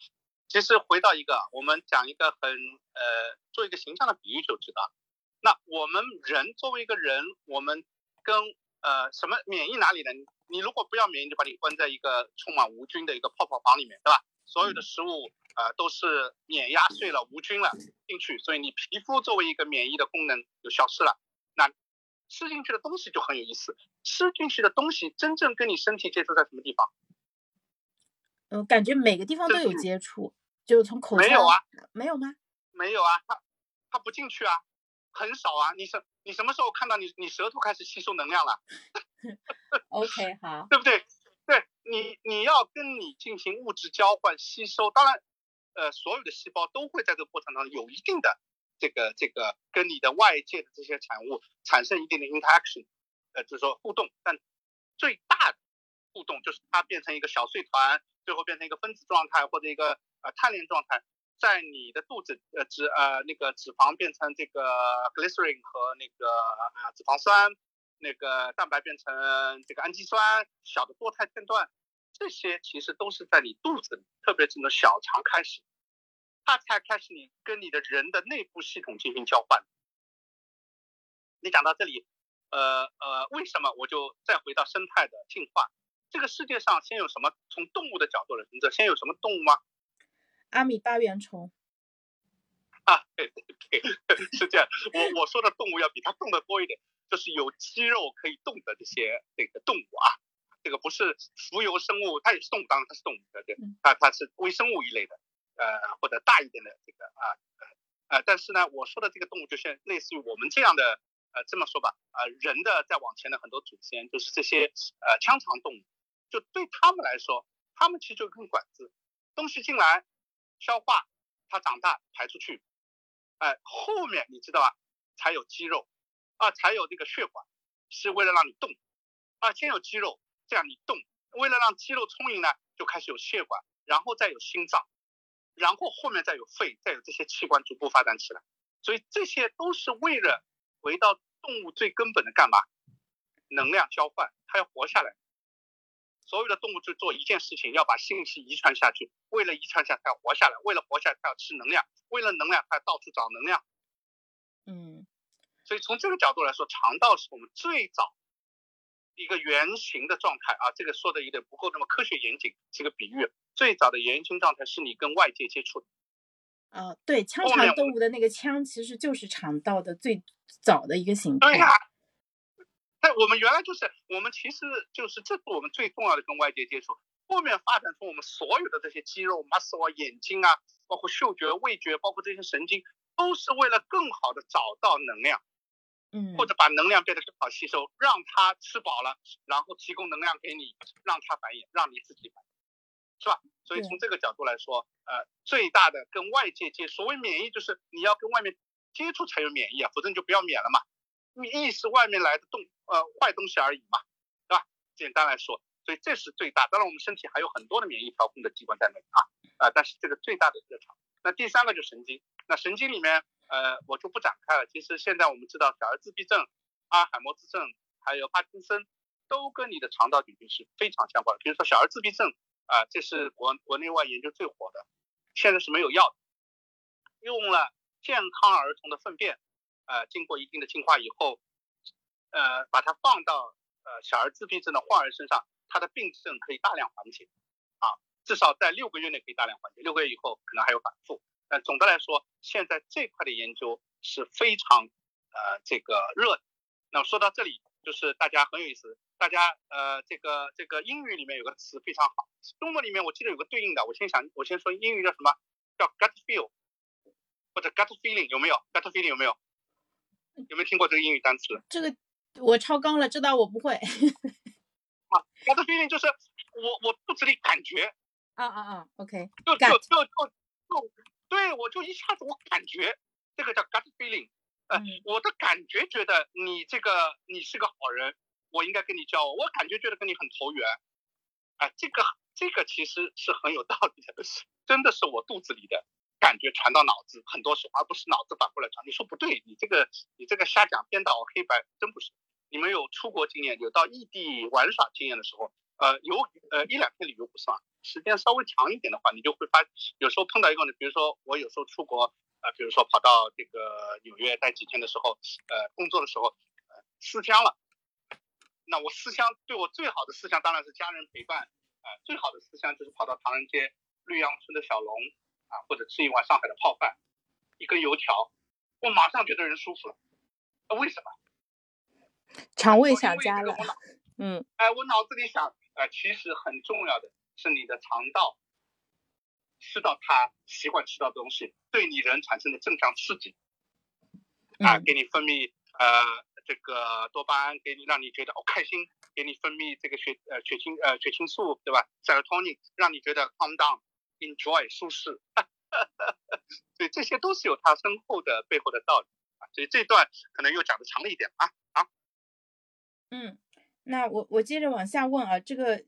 其实回到一个，我们讲一个很呃，做一个形象的比喻就知道。那我们人作为一个人，我们跟呃什么免疫哪里呢？你如果不要免疫，就把你关在一个充满无菌的一个泡泡房里面，对吧？所有的食物呃都是碾压碎了，无菌了进去，所以你皮肤作为一个免疫的功能就消失了。那吃进去的东西就很有意思。吃进去的东西真正跟你身体接触在什么地方？嗯，感觉每个地方都有接触，就是从口没有啊？没有吗？没有啊，它它不进去啊，很少啊。你什你什么时候看到你你舌头开始吸收能量了？OK，好，对不对？对你你要跟你进行物质交换吸收，当然，呃，所有的细胞都会在这个过程当中有一定的这个这个跟你的外界的这些产物产生一定的 interaction，呃，就是说互动，但最大的互动就是它变成一个小碎团，最后变成一个分子状态或者一个呃碳链状态，在你的肚子呃脂呃那个脂肪变成这个 glycerin 和那个啊脂肪酸，那个蛋白变成这个氨基酸，小的多肽片段，这些其实都是在你肚子里，特别是从小肠开始，它才开始你跟你的人的内部系统进行交换。你讲到这里。呃呃，为什么我就再回到生态的进化？这个世界上先有什么？从动物的角度来说，先有什么动物吗？阿米巴原虫。啊，对对对，是这样。我我说的动物要比它动的多一点，就是有肌肉可以动的这些这个动物啊。这个不是浮游生物，它也是动物，当然它是动物，对对，它它是微生物一类的，呃，或者大一点的这个啊呃呃，但是呢，我说的这个动物就像类似于我们这样的。呃，这么说吧，呃，人的再往前的很多祖先，就是这些呃腔肠动物，就对他们来说，他们其实就根管子，东西进来消化，它长大排出去，哎，后面你知道吧，才有肌肉，啊，才有这个血管，是为了让你动，啊，先有肌肉，这样你动，为了让肌肉充盈呢，就开始有血管，然后再有心脏，然后后面再有肺，再有这些器官逐步发展起来，所以这些都是为了。回到动物最根本的干嘛？能量交换，它要活下来。所有的动物就做一件事情，要把信息遗传下去。为了遗传下，它要活下来；为了活下来，它要吃能量；为了能量，它要到处找能量。嗯，所以从这个角度来说，肠道是我们最早一个圆形的状态啊。这个说的有点不够那么科学严谨，是个比喻。最早的圆形状态是你跟外界接触的。啊，对，腔肠动物的那个腔其实就是肠道的最早的一个形态。对呀，但我们原来就是，我们其实就是这是我们最重要的跟外界接触。后面发展出我们所有的这些肌肉、muscle 啊、眼睛啊，包括嗅觉、味觉，包括这些神经，都是为了更好的找到能量，嗯，或者把能量变得更好吸收，让它吃饱了，然后提供能量给你，让它繁衍，让你自己繁衍，是吧？所以从这个角度来说，呃，最大的跟外界接，所谓免疫就是你要跟外面接触才有免疫啊，否则你就不要免了嘛。你意识外面来的动呃坏东西而已嘛，对吧？简单来说，所以这是最大。当然我们身体还有很多的免疫调控的机关在那里啊，啊，但是这个最大的热场。那第三个就是神经，那神经里面呃我就不展开了。其实现在我们知道小儿自闭症、阿尔海默氏症还有帕金森都跟你的肠道菌群是非常相关的。比如说小儿自闭症。啊，这是国国内外研究最火的，现在是没有药的，用了健康儿童的粪便，呃，经过一定的净化以后，呃，把它放到呃小儿自闭症的患儿身上，他的病症可以大量缓解，啊，至少在六个月内可以大量缓解，六个月以后可能还有反复，但总的来说，现在这块的研究是非常呃这个热。那么说到这里，就是大家很有意思。大家呃，这个这个英语里面有个词非常好，中文里面我记得有个对应的，我先想我先说英语叫什么？叫 gut feel 或者 gut feeling 有没有？gut feeling 有没有？有没有听过这个英语单词？这个我超纲了，知道我不会。啊，gut feeling 就是我我肚子里感觉。啊啊啊，OK。就就就就就对我就一下子我感觉这个叫 gut feeling，呃，我的感觉觉得你这个你是个好人。我应该跟你交往，我感觉觉得跟你很投缘，哎，这个这个其实是很有道理的，真的是我肚子里的感觉传到脑子，很多时候而不是脑子反过来传。你说不对，你这个你这个瞎讲颠倒黑白，真不是。你们有出国经验，有到异地玩耍经验的时候，呃，有呃一两天旅游不算，时间稍微长一点的话，你就会发，有时候碰到一个呢，比如说我有时候出国，呃，比如说跑到这个纽约待几天的时候，呃，工作的时候，呃，思乡了。那我思乡对我最好的思乡当然是家人陪伴，啊，最好的思乡就是跑到唐人街绿杨村的小龙，啊，或者吃一碗上海的泡饭，一根油条，我马上觉得人舒服了。那为什么？肠胃想家了。嗯。哎，我脑子里想，呃，其实很重要的是你的肠道吃到它习惯吃到的东西，对你人产生的正向刺激，啊，给你分泌呃。这个多巴胺给你，让你觉得哦开心，给你分泌这个血呃血清呃血清素对吧？serotonin 让你觉得 calm down，enjoy 舒适。所以这些都是有它深厚的背后的道理啊。所以这段可能又讲的长了一点啊。好，嗯，那我我接着往下问啊，这个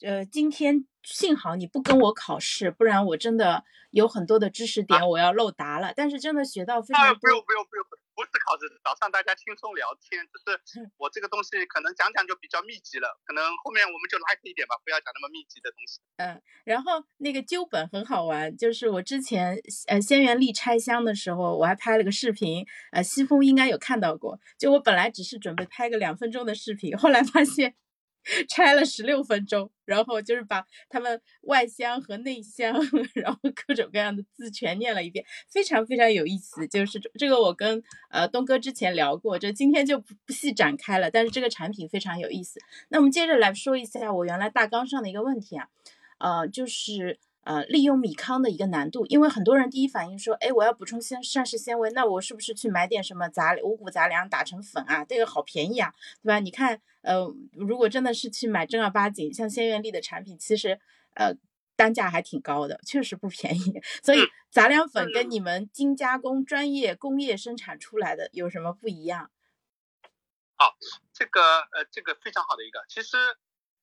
呃，今天幸好你不跟我考试，不然我真的有很多的知识点我要漏答了。但是真的学到非常多。不用不用不用。不是考试，早上大家轻松聊天，只是我这个东西可能讲讲就比较密集了，可能后面我们就 light 一点吧，不要讲那么密集的东西。嗯，然后那个纠本很好玩，就是我之前呃仙元力拆箱的时候，我还拍了个视频，呃西风应该有看到过。就我本来只是准备拍个两分钟的视频，后来发现。拆了十六分钟，然后就是把他们外箱和内箱，然后各种各样的字全念了一遍，非常非常有意思。就是这个我跟呃东哥之前聊过，就今天就不不细展开了。但是这个产品非常有意思。那我们接着来说一下我原来大纲上的一个问题啊，呃，就是呃利用米糠的一个难度，因为很多人第一反应说，哎，我要补充纤膳食纤维，那我是不是去买点什么杂五谷杂粮打成粉啊？这个好便宜啊，对吧？你看。呃，如果真的是去买正儿八经像鲜元丽的产品，其实呃单价还挺高的，确实不便宜。所以杂粮粉跟你们精加工专业工业生产出来的有什么不一样？好，这个呃这个非常好的一个，其实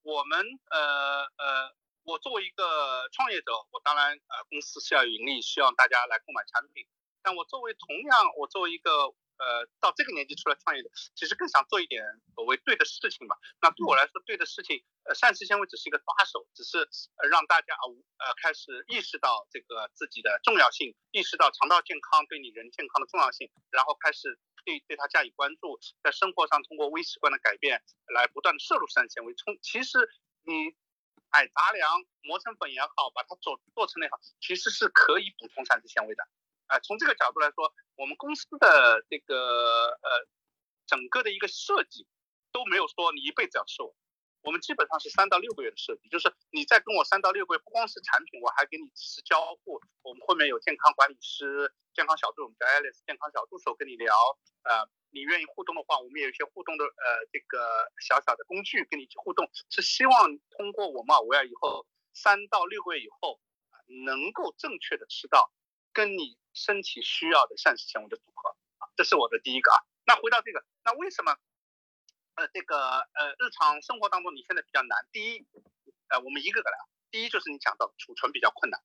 我们呃呃我作为一个创业者，我当然呃公司是要盈利，需要大家来购买产品，但我作为同样我作为一个。呃，到这个年纪出来创业的，其实更想做一点所谓对的事情吧。那对我来说，对的事情，呃，膳食纤维只是一个抓手，只是呃让大家呃开始意识到这个自己的重要性，意识到肠道健康对你人健康的重要性，然后开始对对它加以关注，在生活上通过微习惯的改变来不断的摄入膳食纤维。从其实你哎杂粮磨成粉也好，把它做做成也好，其实是可以补充膳食纤维的。哎，从这个角度来说，我们公司的这个呃，整个的一个设计都没有说你一辈子要吃我，我们基本上是三到六个月的设计，就是你再跟我三到六个月，不光是产品，我还给你及时交互，我们后面有健康管理师、健康小助，我们叫 Alice 健康小助手跟你聊，呃，你愿意互动的话，我们也有一些互动的呃这个小小的工具跟你去互动，是希望通过我们啊，我要以后三到六个月以后能够正确的吃到跟你。身体需要的膳食纤维的组合啊，这是我的第一个啊。那回到这个，那为什么呃这个呃日常生活当中你现在比较难？第一，呃我们一个个来啊。第一就是你讲到储存比较困难，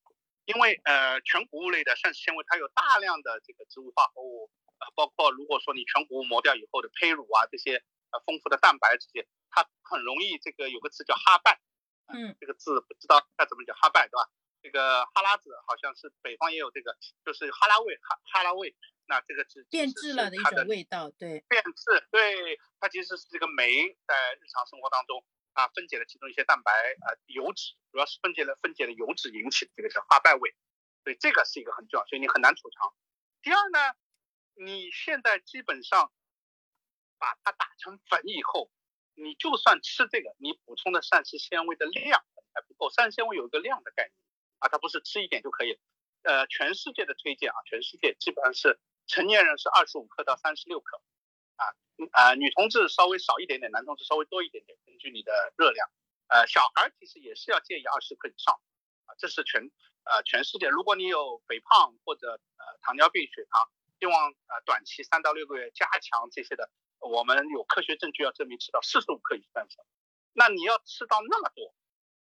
因为呃全谷物类的膳食纤维它有大量的这个植物化合物，呃包括如果说你全谷物磨掉以后的胚乳啊这些呃丰富的蛋白这些，它很容易这个有个词叫哈拜，嗯，这个字不知道该怎么讲哈拜对吧？这个哈拉子好像是北方也有这个，就是哈拉味哈哈拉味，那这个是变质了的一种味道，对，变质，对，它其实是这个酶在日常生活当中啊分解了其中一些蛋白啊油脂，主要是分解了分解了油脂引起的这个叫哈拜味，所以这个是一个很重要，所以你很难储藏。第二呢，你现在基本上把它打成粉以后，你就算吃这个，你补充的膳食纤维的量还不够，膳食纤维有一个量的概念。啊，它不是吃一点就可以，呃，全世界的推荐啊，全世界基本上是成年人是二十五克到三十六克，啊，啊，女同志稍微少一点点，男同志稍微多一点点，根据你的热量，呃，小孩其实也是要建议二十克以上，啊，这是全呃全世界，如果你有肥胖或者呃糖尿病、血糖，希望呃短期三到六个月加强这些的，我们有科学证据要证明吃到四十五克以上，那你要吃到那么多，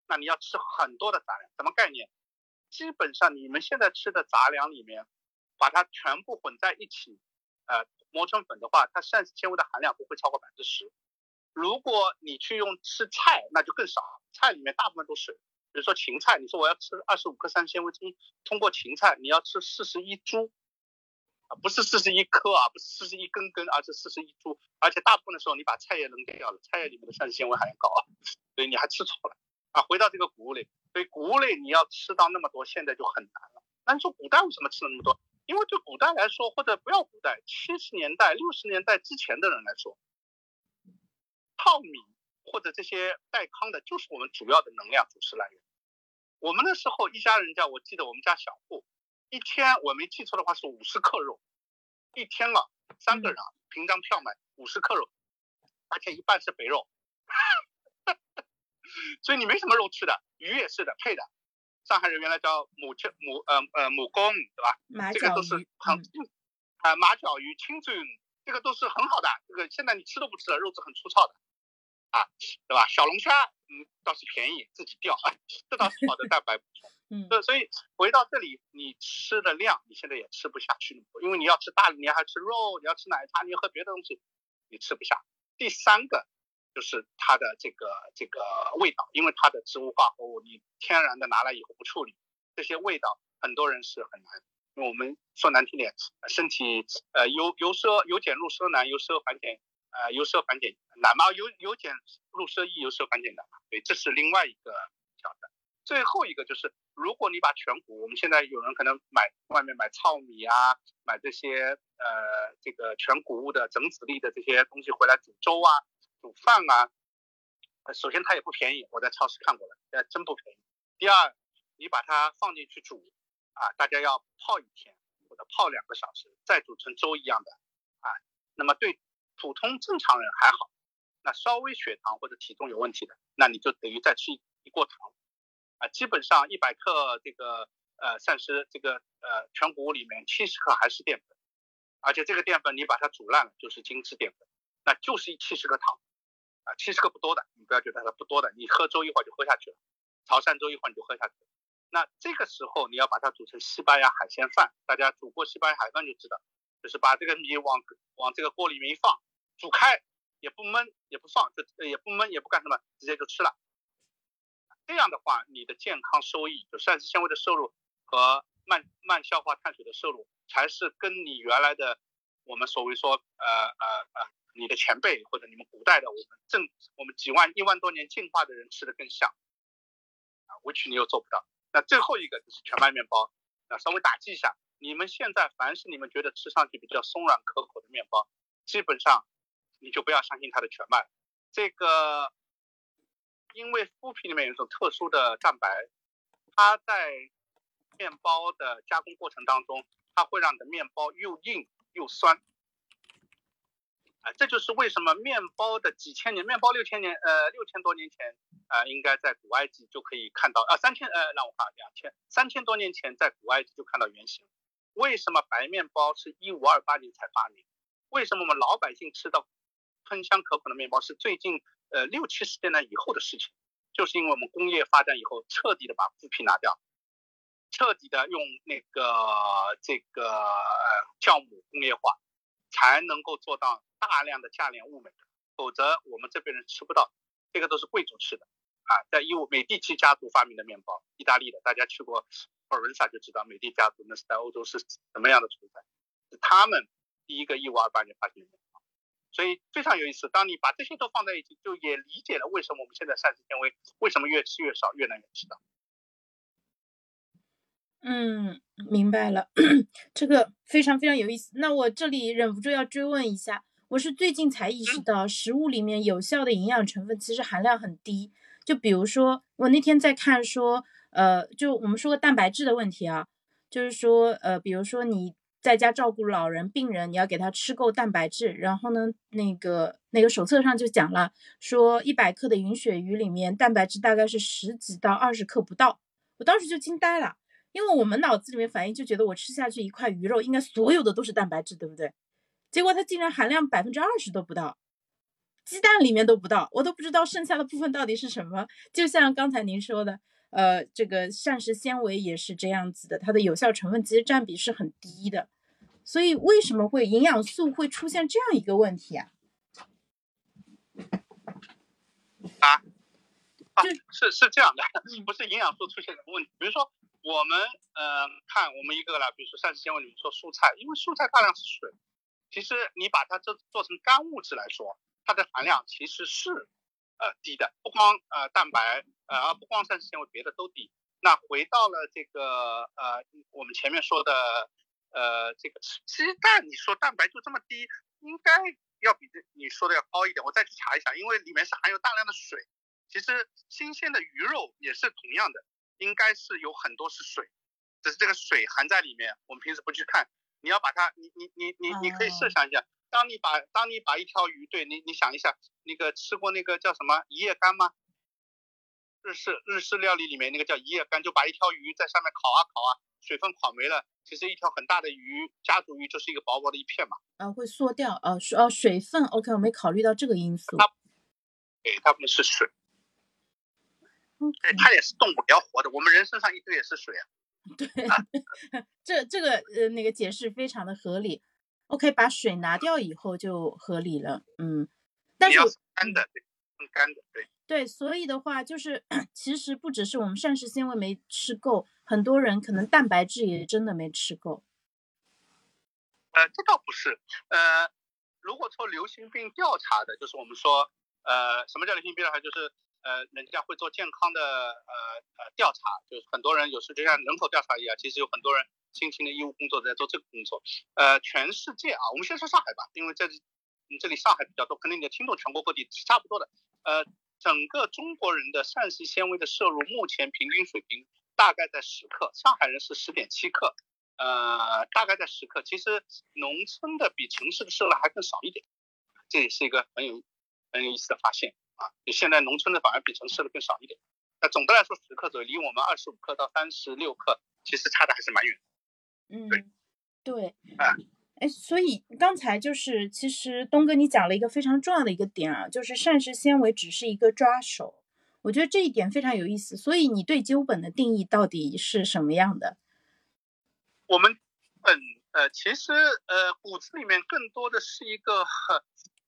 那你要吃很多的杂粮，什么概念？基本上你们现在吃的杂粮里面，把它全部混在一起，呃，磨成粉的话，它膳食纤维的含量不会超过百分之十。如果你去用吃菜，那就更少，菜里面大部分都是，比如说芹菜，你说我要吃二十五克膳食纤维，通通过芹菜你要吃四十一株，啊，不是四十一颗啊，不是四十一根根，而是四十一株，而且大部分的时候你把菜叶扔掉了，菜叶里面的膳食纤维含量高啊，所以你还吃错了啊。回到这个谷物类。所以谷物类你要吃到那么多，现在就很难了。那你说古代为什么吃那么多？因为对古代来说，或者不要古代，七十年代、六十年代之前的人来说，糙米或者这些带糠的，就是我们主要的能量主食来源。我们那时候一家人家，我记得我们家小户，一天我没记错的话是五十克肉，一天啊，三个人啊，凭张票买五十克肉，而且一半是肥肉。所以你没什么肉吃的，鱼也是的，配的，上海人原来叫母鸡母呃呃母公，对吧？马这个都是很啊马脚鱼、清蒸，这个都是很好的。这个现在你吃都不吃了，肉质很粗糙的，啊，对吧？小龙虾，嗯，倒是便宜，自己钓，这倒是好的蛋白补充。嗯，对，所以回到这里，你吃的量你现在也吃不下去，因为你要吃大的，你还吃肉，你要吃奶茶，你要喝别的东西，你吃不下。第三个就是它的这个这个味道，因为它的植物化合物你天然的拿来以后不处理，这些味道很多人是很难。因为我们说难听点，身体呃由由奢由俭入奢难，由奢还俭呃由奢还俭难嘛，由由俭入奢易，由奢还俭难嘛。对，这是另外一个挑战。最后一个就是，如果你把全谷，我们现在有人可能买外面买糙米啊，买这些呃这个全谷物的整籽粒的这些东西回来煮粥啊、煮饭啊，首先它也不便宜，我在超市看过了，呃真不便宜。第二，你把它放进去煮啊，大家要泡一天或者泡两个小时，再煮成粥一样的啊，那么对普通正常人还好，那稍微血糖或者体重有问题的，那你就等于再吃一锅糖。啊，基本上一百克这个呃膳食这个呃全谷物里面七十克还是淀粉，而且这个淀粉你把它煮烂了就是精制淀粉，那就是七十克糖，啊七十克不多的，你不要觉得它不多的，你喝粥一会儿就喝下去了，潮汕粥一会儿你就喝下去。那这个时候你要把它煮成西班牙海鲜饭，大家煮过西班牙海饭就知道，就是把这个米往往这个锅里面一放，煮开也不焖也不放，就也不焖也不干什么，直接就吃了。这样的话，你的健康收益，就膳食纤维的摄入和慢慢消化碳水的摄入，才是跟你原来的我们所谓说，呃呃呃，你的前辈或者你们古代的我们正我们几万一万多年进化的人吃的更像，啊，委屈你又做不到。那最后一个就是全麦面包，那稍微打击一下，你们现在凡是你们觉得吃上去比较松软可口的面包，基本上你就不要相信它的全麦，这个。因为麸皮里面有一种特殊的蛋白，它在面包的加工过程当中，它会让你的面包又硬又酸。啊，这就是为什么面包的几千年，面包六千年，呃，六千多年前，啊，应该在古埃及就可以看到，啊，三千，呃，让我看两千，三千多年前在古埃及就看到原型。为什么白面包是一五二八年才发明？为什么我们老百姓吃到喷香可口的面包是最近？呃，六七十年代以后的事情，就是因为我们工业发展以后，彻底的把麸皮拿掉，彻底的用那个这个酵母工业化，才能够做到大量的价廉物美，否则我们这边人吃不到。这个都是贵族吃的啊，在一五美第奇家族发明的面包，意大利的，大家去过佛罗伦萨就知道美第家族那是在欧洲是什么样的存在，是他们第一个一五二八年发明的面包。所以非常有意思，当你把这些都放在一起，就也理解了为什么我们现在膳食纤维为什么越吃越少，越难越吃到。嗯，明白了，这个非常非常有意思。那我这里忍不住要追问一下，我是最近才意识到，食物里面有效的营养成分其实含量很低。就比如说，我那天在看说，呃，就我们说个蛋白质的问题啊，就是说，呃，比如说你。在家照顾老人、病人，你要给他吃够蛋白质。然后呢，那个那个手册上就讲了，说一百克的银鳕鱼里面蛋白质大概是十几到二十克不到。我当时就惊呆了，因为我们脑子里面反应就觉得我吃下去一块鱼肉，应该所有的都是蛋白质，对不对？结果它竟然含量百分之二十都不到，鸡蛋里面都不到，我都不知道剩下的部分到底是什么。就像刚才您说的。呃，这个膳食纤维也是这样子的，它的有效成分其实占比是很低的，所以为什么会营养素会出现这样一个问题啊？啊，是是这样的，不是营养素出现什么问题。比如说我们呃看我们一个了，比如说膳食纤维里面说蔬菜，因为蔬菜大量是水，其实你把它做做成干物质来说，它的含量其实是。呃，低的不光呃蛋白，呃不光膳食纤维，别的都低。那回到了这个呃我们前面说的呃这个鸡蛋，你说蛋白就这么低，应该要比这你说的要高一点。我再去查一下，因为里面是含有大量的水。其实新鲜的鱼肉也是同样的，应该是有很多是水，只是这个水含在里面，我们平时不去看。你要把它，你你你你你可以设想一下。当你把当你把一条鱼，对你你想一下，那个吃过那个叫什么一夜干吗？日式日式料理里面那个叫一夜干，就把一条鱼在上面烤啊烤啊，水分烤没了，其实一条很大的鱼家族鱼就是一个薄薄的一片嘛。啊，会缩掉，呃，水哦水分，OK，我没考虑到这个因素。它，对，它们是水，对，它也是动物，也要活的。我们人身上一堆也是水啊。对，这这个呃那个解释非常的合理。OK，把水拿掉以后就合理了，嗯，但是干的，对，干的，对。对，所以的话就是，其实不只是我们膳食纤维没吃够，很多人可能蛋白质也真的没吃够。呃，这倒不是。呃，如果说流行病调查的，就是我们说，呃，什么叫流行病调查？就是呃，人家会做健康的呃呃调查，就是很多人有时就像人口调查一样，其实有很多人辛勤的医务工作在做这个工作。呃，全世界啊，我们先说上海吧，因为这这里上海比较多，可能你的听众全国各地是差不多的。呃，整个中国人的膳食纤维的摄入，目前平均水平大概在十克，上海人是十点七克。呃，大概在十克。其实农村的比城市的摄入还更少一点，这也是一个很有很有意思的发现啊。就现在农村的反而比城市的更少一点。那总的来说，十克左右，离我们二十五克到三十六克，其实差的还是蛮远的。嗯对，对，啊哎，所以刚才就是，其实东哥你讲了一个非常重要的一个点啊，就是膳食纤维只是一个抓手，我觉得这一点非常有意思。所以你对纠本的定义到底是什么样的？我们本呃，其实呃骨子里面更多的是一个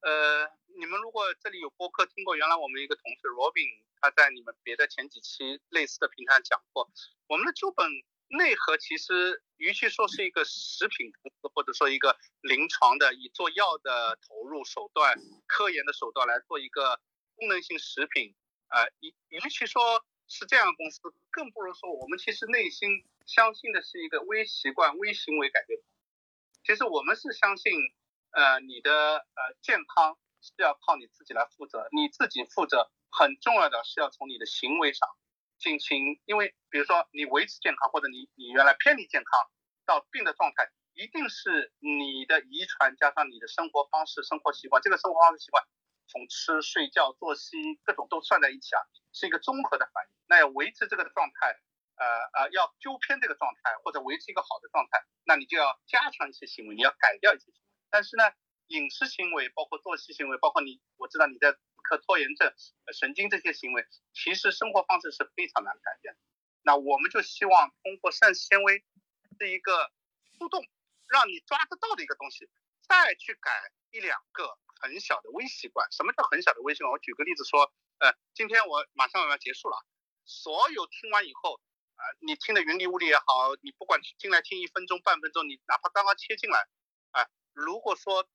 呃，你们如果这里有播客听过，原来我们一个同事 Robin 他在你们别的前几期类似的平台上讲过，我们的纠本内核其实与其说是一个食品公司，或者说一个临床的以做药的投入手段、科研的手段来做一个功能性食品，呃，与与其说是这样的公司，更不如说我们其实内心相信的是一个微习惯、微行为改变。其实我们是相信，呃，你的呃健康是要靠你自己来负责，你自己负责很重要的是要从你的行为上进行，因为比如说你维持健康，或者你你原来偏离健康到病的状态，一定是你的遗传加上你的生活方式、生活习惯，这个生活方式习惯从吃、睡觉、作息各种都算在一起啊，是一个综合的反应。那要维持这个状态，呃呃，要纠偏这个状态或者维持一个好的状态，那你就要加强一些行为，你要改掉一些行为。但是呢，饮食行为包括作息行为，包括你，我知道你在克拖延症、神经这些行为，其实生活方式是非常难改变的。那我们就希望通过膳食纤维是一个互动，让你抓得到的一个东西，再去改一两个很小的微习惯。什么叫很小的微习惯？我举个例子说，呃，今天我马上要结束了，所有听完以后，啊、你听的云里雾里也好，你不管进来听一分钟、半分钟，你哪怕刚刚切进来，啊、如果说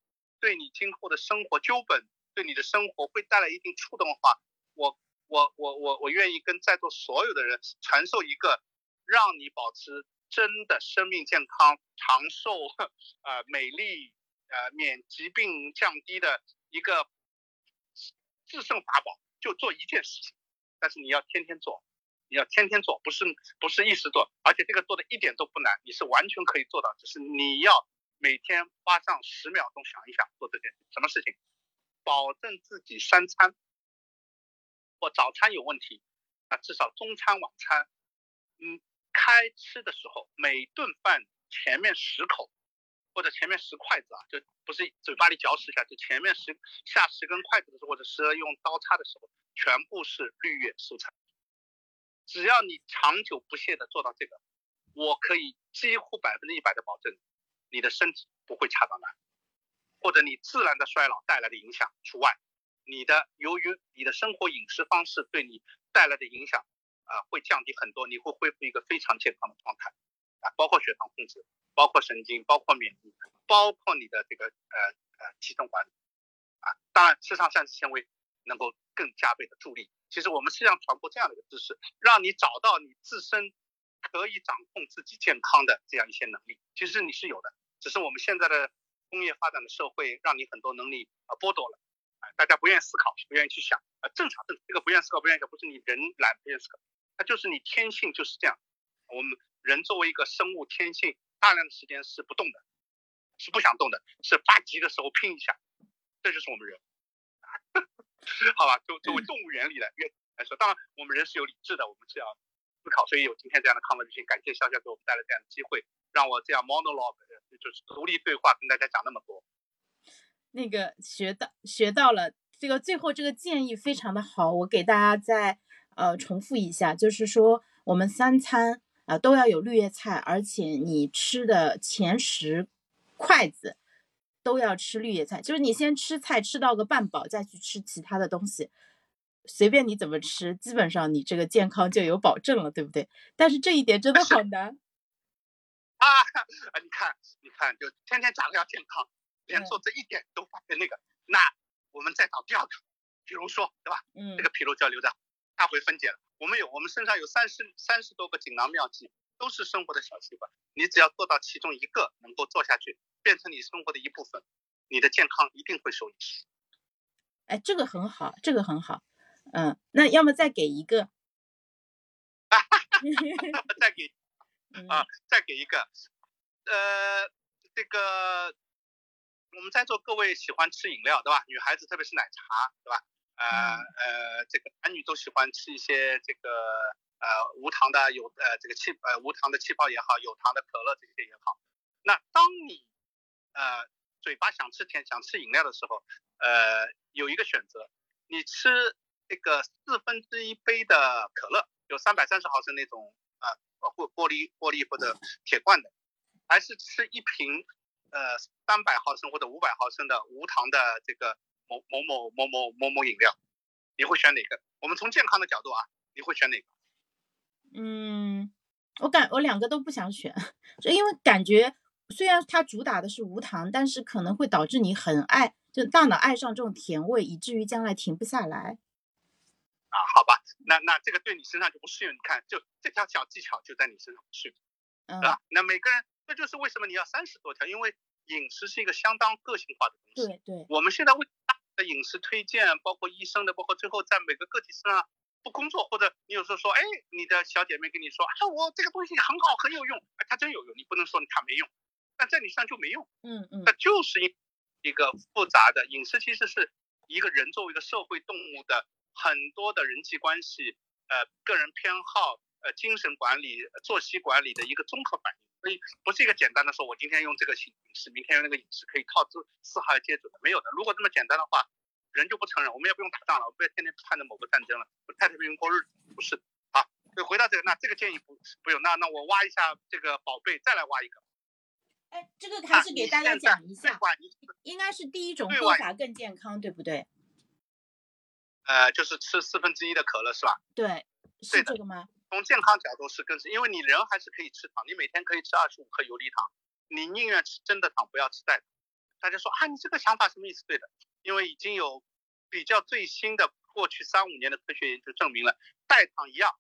对你今后的生活纠本，对你的生活会带来一定触动的话，我我我我我愿意跟在座所有的人传授一个让你保持真的生命健康、长寿、呃美丽、呃免疾病降低的一个制胜法宝，就做一件事情，但是你要天天做，你要天天做，不是不是一时做，而且这个做的一点都不难，你是完全可以做到，只是你要每天花上十秒钟想一想做这件什么事情，保证自己三餐或早餐有问题，啊，至少中餐晚餐，嗯，开吃的时候每顿饭前面十口或者前面十筷子啊，就不是嘴巴里嚼十下，就前面十下十根筷子的时候，或者是用刀叉的时候，全部是绿叶蔬菜。只要你长久不懈的做到这个，我可以几乎百分之一百的保证，你的身体不会差到哪，或者你自然的衰老带来的影响除外。你的由于你的生活饮食方式对你带来的影响啊、会降低很多，你会恢复一个非常健康的状态啊，包括血糖控制，包括神经，包括免疫，包括你的这个呃呃体重管理啊，当然吃上膳食纤维能够更加倍的助力。其实我们实际上传播这样的一个知识，让你找到你自身可以掌控自己健康的这样一些能力，其实你是有的，只是我们现在的工业发展的社会让你很多能力啊剥夺了。啊，大家不愿意思考，不愿意去想，啊，正常，正常，这个不愿意思考，不愿意想，不是你人懒，不愿意思考，它就是你天性就是这样。我们人作为一个生物，天性大量的时间是不动的，是不想动的，是发急的时候拼一下，这就是我们人。好吧，作作为动物原理的来说，当然我们人是有理智的，我们是要思考，所以有今天这样的康文之心感谢笑笑给我们带来这样的机会，让我这样 monologue 就是独立对话跟大家讲那么多。那个学到学到了，这个最后这个建议非常的好，我给大家再呃重复一下，就是说我们三餐啊都要有绿叶菜，而且你吃的前十筷子都要吃绿叶菜，就是你先吃菜吃到个半饱，再去吃其他的东西，随便你怎么吃，基本上你这个健康就有保证了，对不对？但是这一点真的好难 啊！啊，你看，你看，就天天讲要健康。连做这一点都发现那个，那我们再找第二个，比如说，对吧？嗯，这个皮肉就要留在下回分解了。我们有，我们身上有三十三十多个锦囊妙计，都是生活的小习惯。你只要做到其中一个能够做下去，变成你生活的一部分，你的健康一定会受益。哎，这个很好，这个很好。嗯，那要么再给一个，再给啊，再给一个，呃，这个。我们在座各位喜欢吃饮料，对吧？女孩子特别是奶茶，对吧？呃呃，这个男女都喜欢吃一些这个呃无糖的有呃这个气呃无糖的气泡也好，有糖的可乐这些也好。那当你呃嘴巴想吃甜想吃饮料的时候，呃有一个选择，你吃这个四分之一杯的可乐，有三百三十毫升那种啊或玻璃玻璃或者铁罐的，还是吃一瓶？呃，三百毫升或者五百毫升的无糖的这个某某某某某某某饮料，你会选哪个？我们从健康的角度啊，你会选哪个？嗯，我感我两个都不想选，就因为感觉虽然它主打的是无糖，但是可能会导致你很爱，就大脑爱上这种甜味，以至于将来停不下来。啊，好吧，那那这个对你身上就不适用。你看，就这条小技巧就在你身上不适用，对吧？那每个人。这就是为什么你要三十多条，因为饮食是一个相当个性化的东西。对对，我们现在为大的饮食推荐，包括医生的，包括最后在每个个体身上不工作，或者你有时候说，哎，你的小姐妹跟你说，啊，我这个东西很好，很有用，哎，它真有用，你不能说它没用，但在你身上就没用。嗯嗯，那就是一一个复杂的饮食，其实是一个人作为一个社会动物的很多的人际关系，呃，个人偏好，呃，精神管理、作息管理的一个综合反应。所以不是一个简单的说，我今天用这个饮食，明天用那个饮食，可以靠这四号接准的，没有的。如果这么简单的话，人就不承认，我们也不用打仗了，我们不要天天盼着某个战争了，太太平过日子，不是啊。所以回到这个，那这个建议不不用，那那我挖一下这个宝贝，再来挖一个。哎，这个还是给大家讲一下，应该是第一种做法更健康，对不对？呃，就是吃四分之一的可乐是吧？对，是这个吗？从健康角度是更是，因为你人还是可以吃糖，你每天可以吃二十五克游离糖，你宁愿吃真的糖，不要吃代糖。大家说啊，你这个想法什么意思？对的，因为已经有比较最新的过去三五年的科学研究证明了，代糖一样，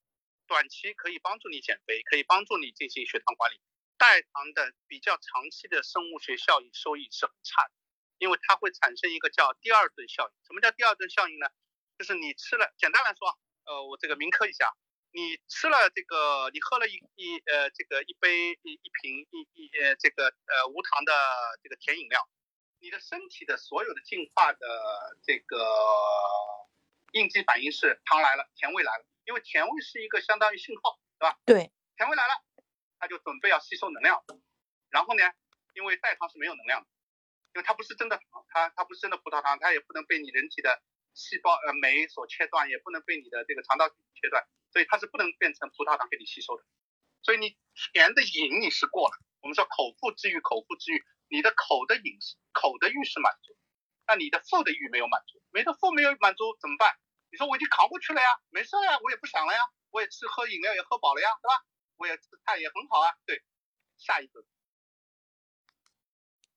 短期可以帮助你减肥，可以帮助你进行血糖管理，代糖的比较长期的生物学效益收益是很差的，因为它会产生一个叫第二顿效应。什么叫第二顿效应呢？就是你吃了，简单来说，呃，我这个铭刻一下。你吃了这个，你喝了一一呃这个一杯一一瓶一一呃这个呃无糖的这个甜饮料，你的身体的所有的进化的这个应激反应是糖来了，甜味来了，因为甜味是一个相当于信号，对吧？对，甜味来了，它就准备要吸收能量，然后呢，因为代糖是没有能量的，因为它不是真的糖，它它不是真的葡萄糖，它也不能被你人体的细胞呃酶所切断，也不能被你的这个肠道切断。所以它是不能变成葡萄糖给你吸收的，所以你甜的瘾你是过了。我们说口腹之欲，口腹之欲，你的口的饮食，口的欲是满足，那你的腹的欲没有满足，没的腹没有满足怎么办？你说我已经扛过去了呀，没事呀，我也不想了呀，我也吃喝饮料也喝饱了呀，对吧？我也吃菜也很好啊，对，下一顿，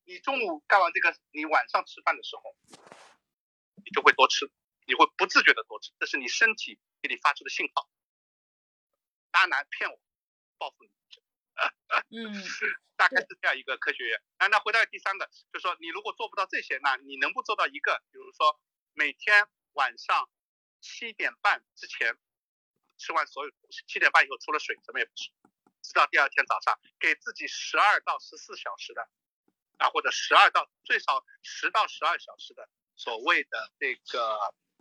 你中午干完这个，你晚上吃饭的时候，你就会多吃，你会不自觉的多吃，这是你身体给你发出的信号。渣男骗我，报复你。嗯，大概是这样一个科学院。那那回到第三个，就说你如果做不到这些，那你能不做到一个？比如说每天晚上七点半之前吃完所有东西，七点半以后除了水什么也不吃，直到第二天早上，给自己十二到十四小时的啊，或者十二到最少十到十二小时的所谓的这个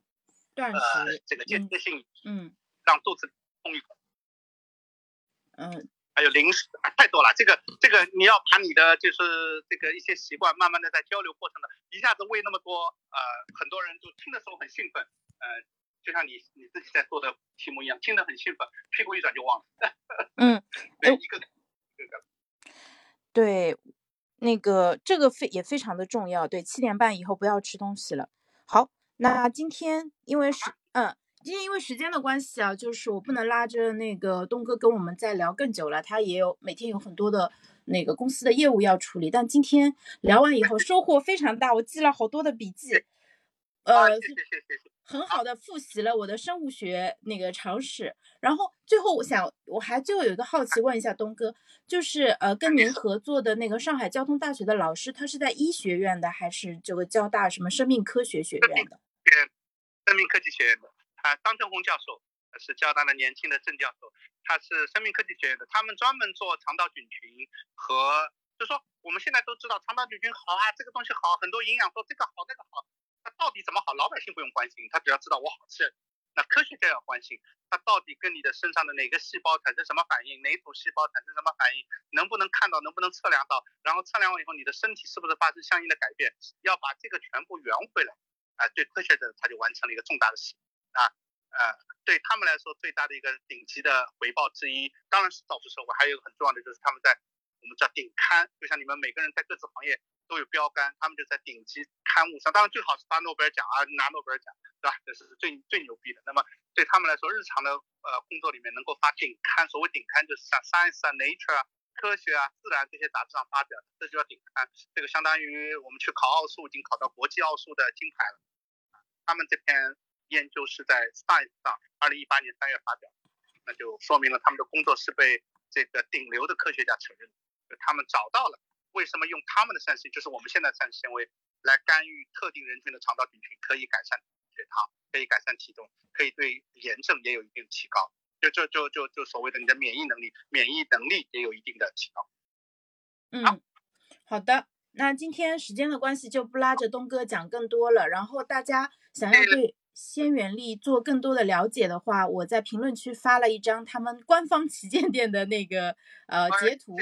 断呃食，这个间歇性嗯让肚子空一口，嗯还有零食啊太多了。这个这个你要把你的就是这个一些习惯，慢慢的在交流过程的，一下子喂那么多，呃，很多人就听的时候很兴奋，呃，就像你你自己在做的题目一样，听得很兴奋，屁股一转就忘了。嗯，对，哎一个一个对，那个这个非也非常的重要。对，七点半以后不要吃东西了。好，那今天因为是嗯，今天因为时间的关系啊，就是我不能拉着那个东哥跟我们再聊更久了，他也有每天有很多的那个公司的业务要处理。但今天聊完以后收获非常大，我记了好多的笔记，啊，呃谢，谢谢谢谢。很好的复习了我的生物学那个常识，然后最后我想我还最后有一个好奇问一下东哥，就是呃跟您合作的那个上海交通大学的老师，他是在医学院的还是这个交大什么生命科学学院的？生命科技学院的，啊，张正红教授是交大的年轻的郑教授，他是生命科技学院的，他们专门做肠道菌群和，就说我们现在都知道肠道菌群好啊，这个东西好，很多营养说这个好那个好，它到底怎么好，老百姓不用关心，他只要知道我好吃。那科学家要关心，它到底跟你的身上的哪个细胞产生什么反应，哪组细胞产生什么反应，能不能看到，能不能测量到，然后测量完以后，你的身体是不是发生相应的改变，要把这个全部圆回来。啊，对科学者他就完成了一个重大的使命啊，呃，对他们来说最大的一个顶级的回报之一，当然是造福社会，还有一个很重要的就是他们在我们叫顶刊，就像你们每个人在各自行业都有标杆，他们就在顶级刊物上，当然最好是发诺贝尔奖啊，拿诺贝尔奖，对吧？这是最最牛逼的。那么对他们来说，日常的呃工作里面能够发顶刊，所谓顶刊就是像 Science 啊、Nature 啊。科学啊、自然这些杂志上发表，这就叫顶刊。这个相当于我们去考奥数，已经考到国际奥数的金牌了。他们这篇研究是在 Science 上，二零一八年三月发表，那就说明了他们的工作是被这个顶流的科学家承认。就他们找到了为什么用他们的膳食，就是我们现在膳食纤维来干预特定人群的肠道菌群，可以改善血糖，可以改善体重，可以对炎症也有一定提高。就就就就就所谓的你的免疫能力，免疫能力也有一定的提高。嗯，好的。那今天时间的关系，就不拉着东哥讲更多了。然后大家想要对仙原力做更多的了解的话，我在评论区发了一张他们官方旗舰店的那个呃截图，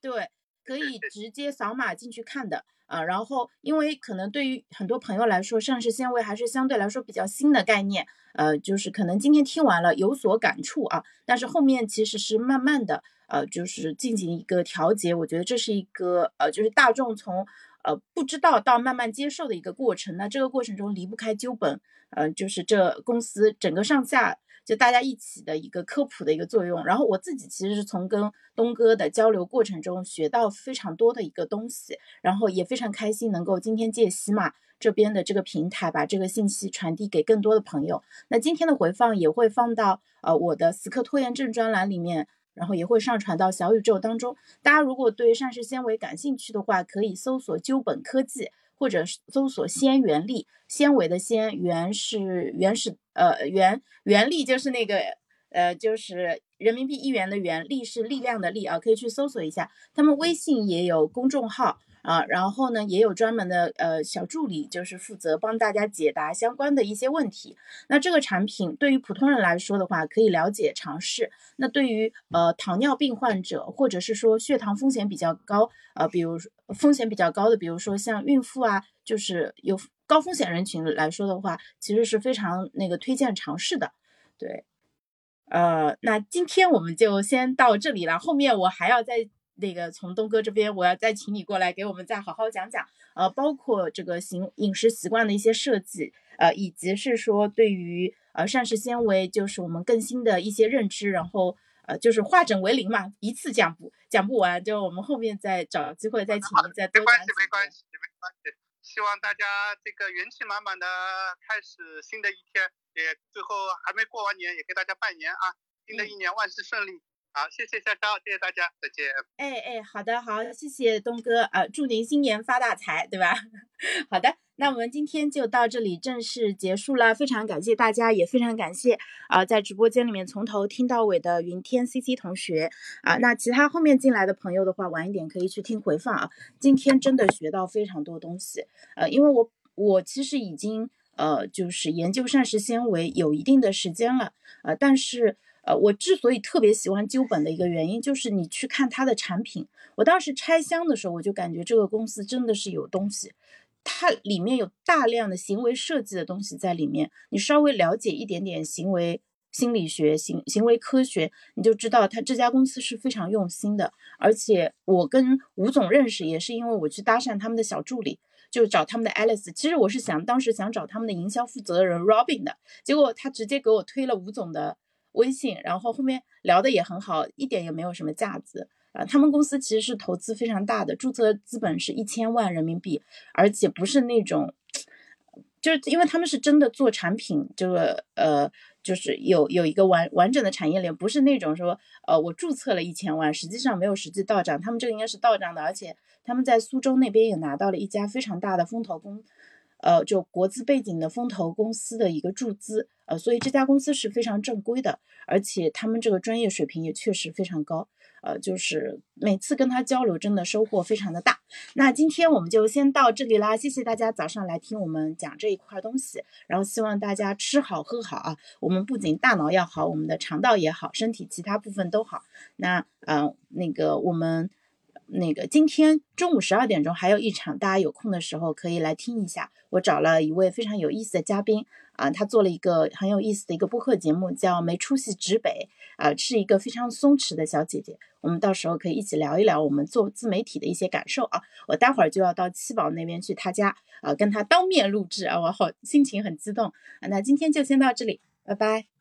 对，可以直接扫码进去看的。啊，然后因为可能对于很多朋友来说，膳食纤维还是相对来说比较新的概念，呃，就是可能今天听完了有所感触啊，但是后面其实是慢慢的，呃，就是进行一个调节，我觉得这是一个呃，就是大众从呃不知道到慢慢接受的一个过程。那这个过程中离不开纠本，呃，就是这公司整个上下。就大家一起的一个科普的一个作用，然后我自己其实是从跟东哥的交流过程中学到非常多的一个东西，然后也非常开心能够今天借喜马这边的这个平台把这个信息传递给更多的朋友。那今天的回放也会放到呃我的死磕拖延症专栏里面，然后也会上传到小宇宙当中。大家如果对膳食纤维感兴趣的话，可以搜索鸠本科技。或者搜索纤原力，纤维的纤，原是原始，呃，原原力就是那个，呃，就是人民币一元的元，力是力量的力啊，可以去搜索一下。他们微信也有公众号啊，然后呢，也有专门的呃小助理，就是负责帮大家解答相关的一些问题。那这个产品对于普通人来说的话，可以了解尝试。那对于呃糖尿病患者，或者是说血糖风险比较高，呃，比如。风险比较高的，比如说像孕妇啊，就是有高风险人群来说的话，其实是非常那个推荐尝试的。对，呃，那今天我们就先到这里了，后面我还要再那个从东哥这边，我要再请你过来给我们再好好讲讲，呃，包括这个行饮食习惯的一些设计，呃，以及是说对于呃膳食纤维，就是我们更新的一些认知，然后。呃，就是化整为零嘛，一次讲不讲不完，就我们后面再找机会再请您再多讲。没关系，没关系，没关系。希望大家这个元气满满的开始新的一天，也最后还没过完年，也给大家拜年啊！新的一年万事顺利。好，谢谢潇潇，谢谢大家，再见。哎哎，好的好，谢谢东哥啊，祝您新年发大财，对吧？好的。那我们今天就到这里正式结束了，非常感谢大家，也非常感谢啊，在直播间里面从头听到尾的云天 C C 同学啊，那其他后面进来的朋友的话，晚一点可以去听回放啊。今天真的学到非常多东西，呃，因为我我其实已经呃，就是研究膳食纤维有一定的时间了，呃，但是呃，我之所以特别喜欢鸠本的一个原因，就是你去看它的产品，我当时拆箱的时候，我就感觉这个公司真的是有东西，它里面有大量的行为设计的东西在里面，你稍微了解一点点行为。心理学、行行为科学，你就知道他这家公司是非常用心的。而且我跟吴总认识，也是因为我去搭讪他们的小助理，就找他们的 Alice。其实我是想当时想找他们的营销负责人 Robin 的，结果他直接给我推了吴总的微信，然后后面聊的也很好，一点也没有什么架子。啊，他们公司其实是投资非常大的，注册资本是一千万人民币，而且不是那种，就是因为他们是真的做产品，这个呃。就是有有一个完完整的产业链，不是那种说，呃，我注册了一千万，实际上没有实际到账。他们这个应该是到账的，而且他们在苏州那边也拿到了一家非常大的风投公，呃，就国资背景的风投公司的一个注资，呃，所以这家公司是非常正规的，而且他们这个专业水平也确实非常高。呃，就是每次跟他交流，真的收获非常的大。那今天我们就先到这里啦，谢谢大家早上来听我们讲这一块东西，然后希望大家吃好喝好啊。我们不仅大脑要好，我们的肠道也好，身体其他部分都好。那嗯，那个我们。那个今天中午十二点钟还有一场，大家有空的时候可以来听一下。我找了一位非常有意思的嘉宾啊，他做了一个很有意思的一个播客节目，叫《没出息直北》啊，是一个非常松弛的小姐姐。我们到时候可以一起聊一聊我们做自媒体的一些感受啊。我待会儿就要到七宝那边去他家啊，跟他当面录制啊，我好心情很激动啊。那今天就先到这里，拜拜。